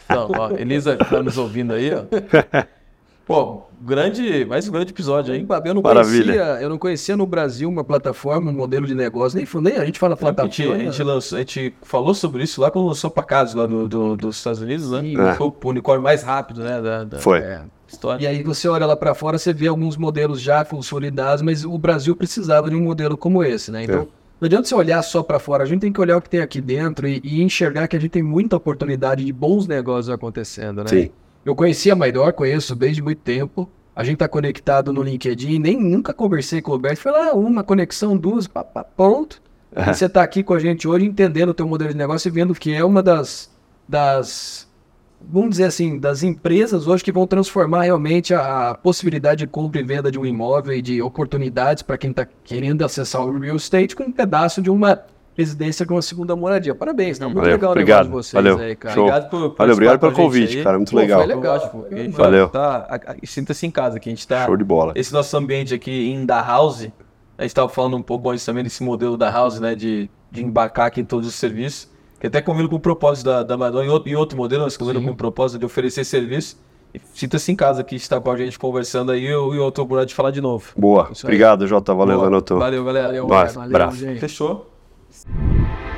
A: Então, ó, Elisa tá nos ouvindo aí, ó. <laughs> Pô, grande, mais um grande episódio aí.
B: Eu não
C: Maravilha.
B: conhecia, eu não conhecia no Brasil uma plataforma, um modelo de negócio, nem, nem a gente fala
A: A gente,
B: plataforma.
A: a, gente lançou, a gente falou sobre isso lá quando lançou pra casa lá do, do- dos Estados Unidos, né?
C: É.
A: Foi o unicórnio mais rápido, né? Da, da
C: Foi.
B: É.
A: história.
B: E aí você olha lá pra fora, você vê alguns modelos já consolidados, mas o Brasil precisava de um modelo como esse, né? Então, Não adianta você olhar só para fora, a gente tem que olhar o que tem aqui dentro e, e, enxergar que a gente tem muita oportunidade de bons negócios acontecendo, né?
C: Sim.
B: Eu conheci a Maidor, conheço desde muito tempo. A gente tá conectado no LinkedIn, nem nunca conversei com o Roberto. Foi lá, uma conexão, duas, pá, pá, ponto. E você tá aqui com a gente hoje entendendo o teu modelo de negócio e vendo que é uma das, das vamos dizer assim, das empresas hoje que vão transformar realmente a, a possibilidade de compra e venda de um imóvel e de oportunidades para quem está querendo acessar o real estate com um pedaço de uma residência com uma segunda moradia. Parabéns, né? Muito
C: Valeu,
B: legal
C: obrigado,
B: o negócio de vocês
C: valeu,
B: aí, cara.
C: show.
A: Obrigado por
C: Valeu,
A: participar
C: obrigado
A: a
C: pelo convite,
A: aí.
C: cara. Muito
B: Pô,
C: legal.
B: foi legal.
A: Lógico, a gente
C: Valeu.
A: Tá, a- a- Sinta-se em casa, que a gente tá.
C: Show de bola.
A: Esse nosso ambiente aqui em da house, a gente estava falando um pouco antes também desse modelo da house, né? De, de embarcar aqui em todos os serviços. Que até combina com o propósito da, da Madonna, em outro, outro modelo, nós combina com o propósito de oferecer serviço. E Sinta-se em casa aqui, está com a gente conversando aí e eu e eu tô por de falar de novo.
C: Boa. Obrigado, Jota. Valeu,
A: Boa.
C: anotou.
A: Valeu, galera.
B: Valeu, valeu,
C: abraço.
B: gente.
A: lives.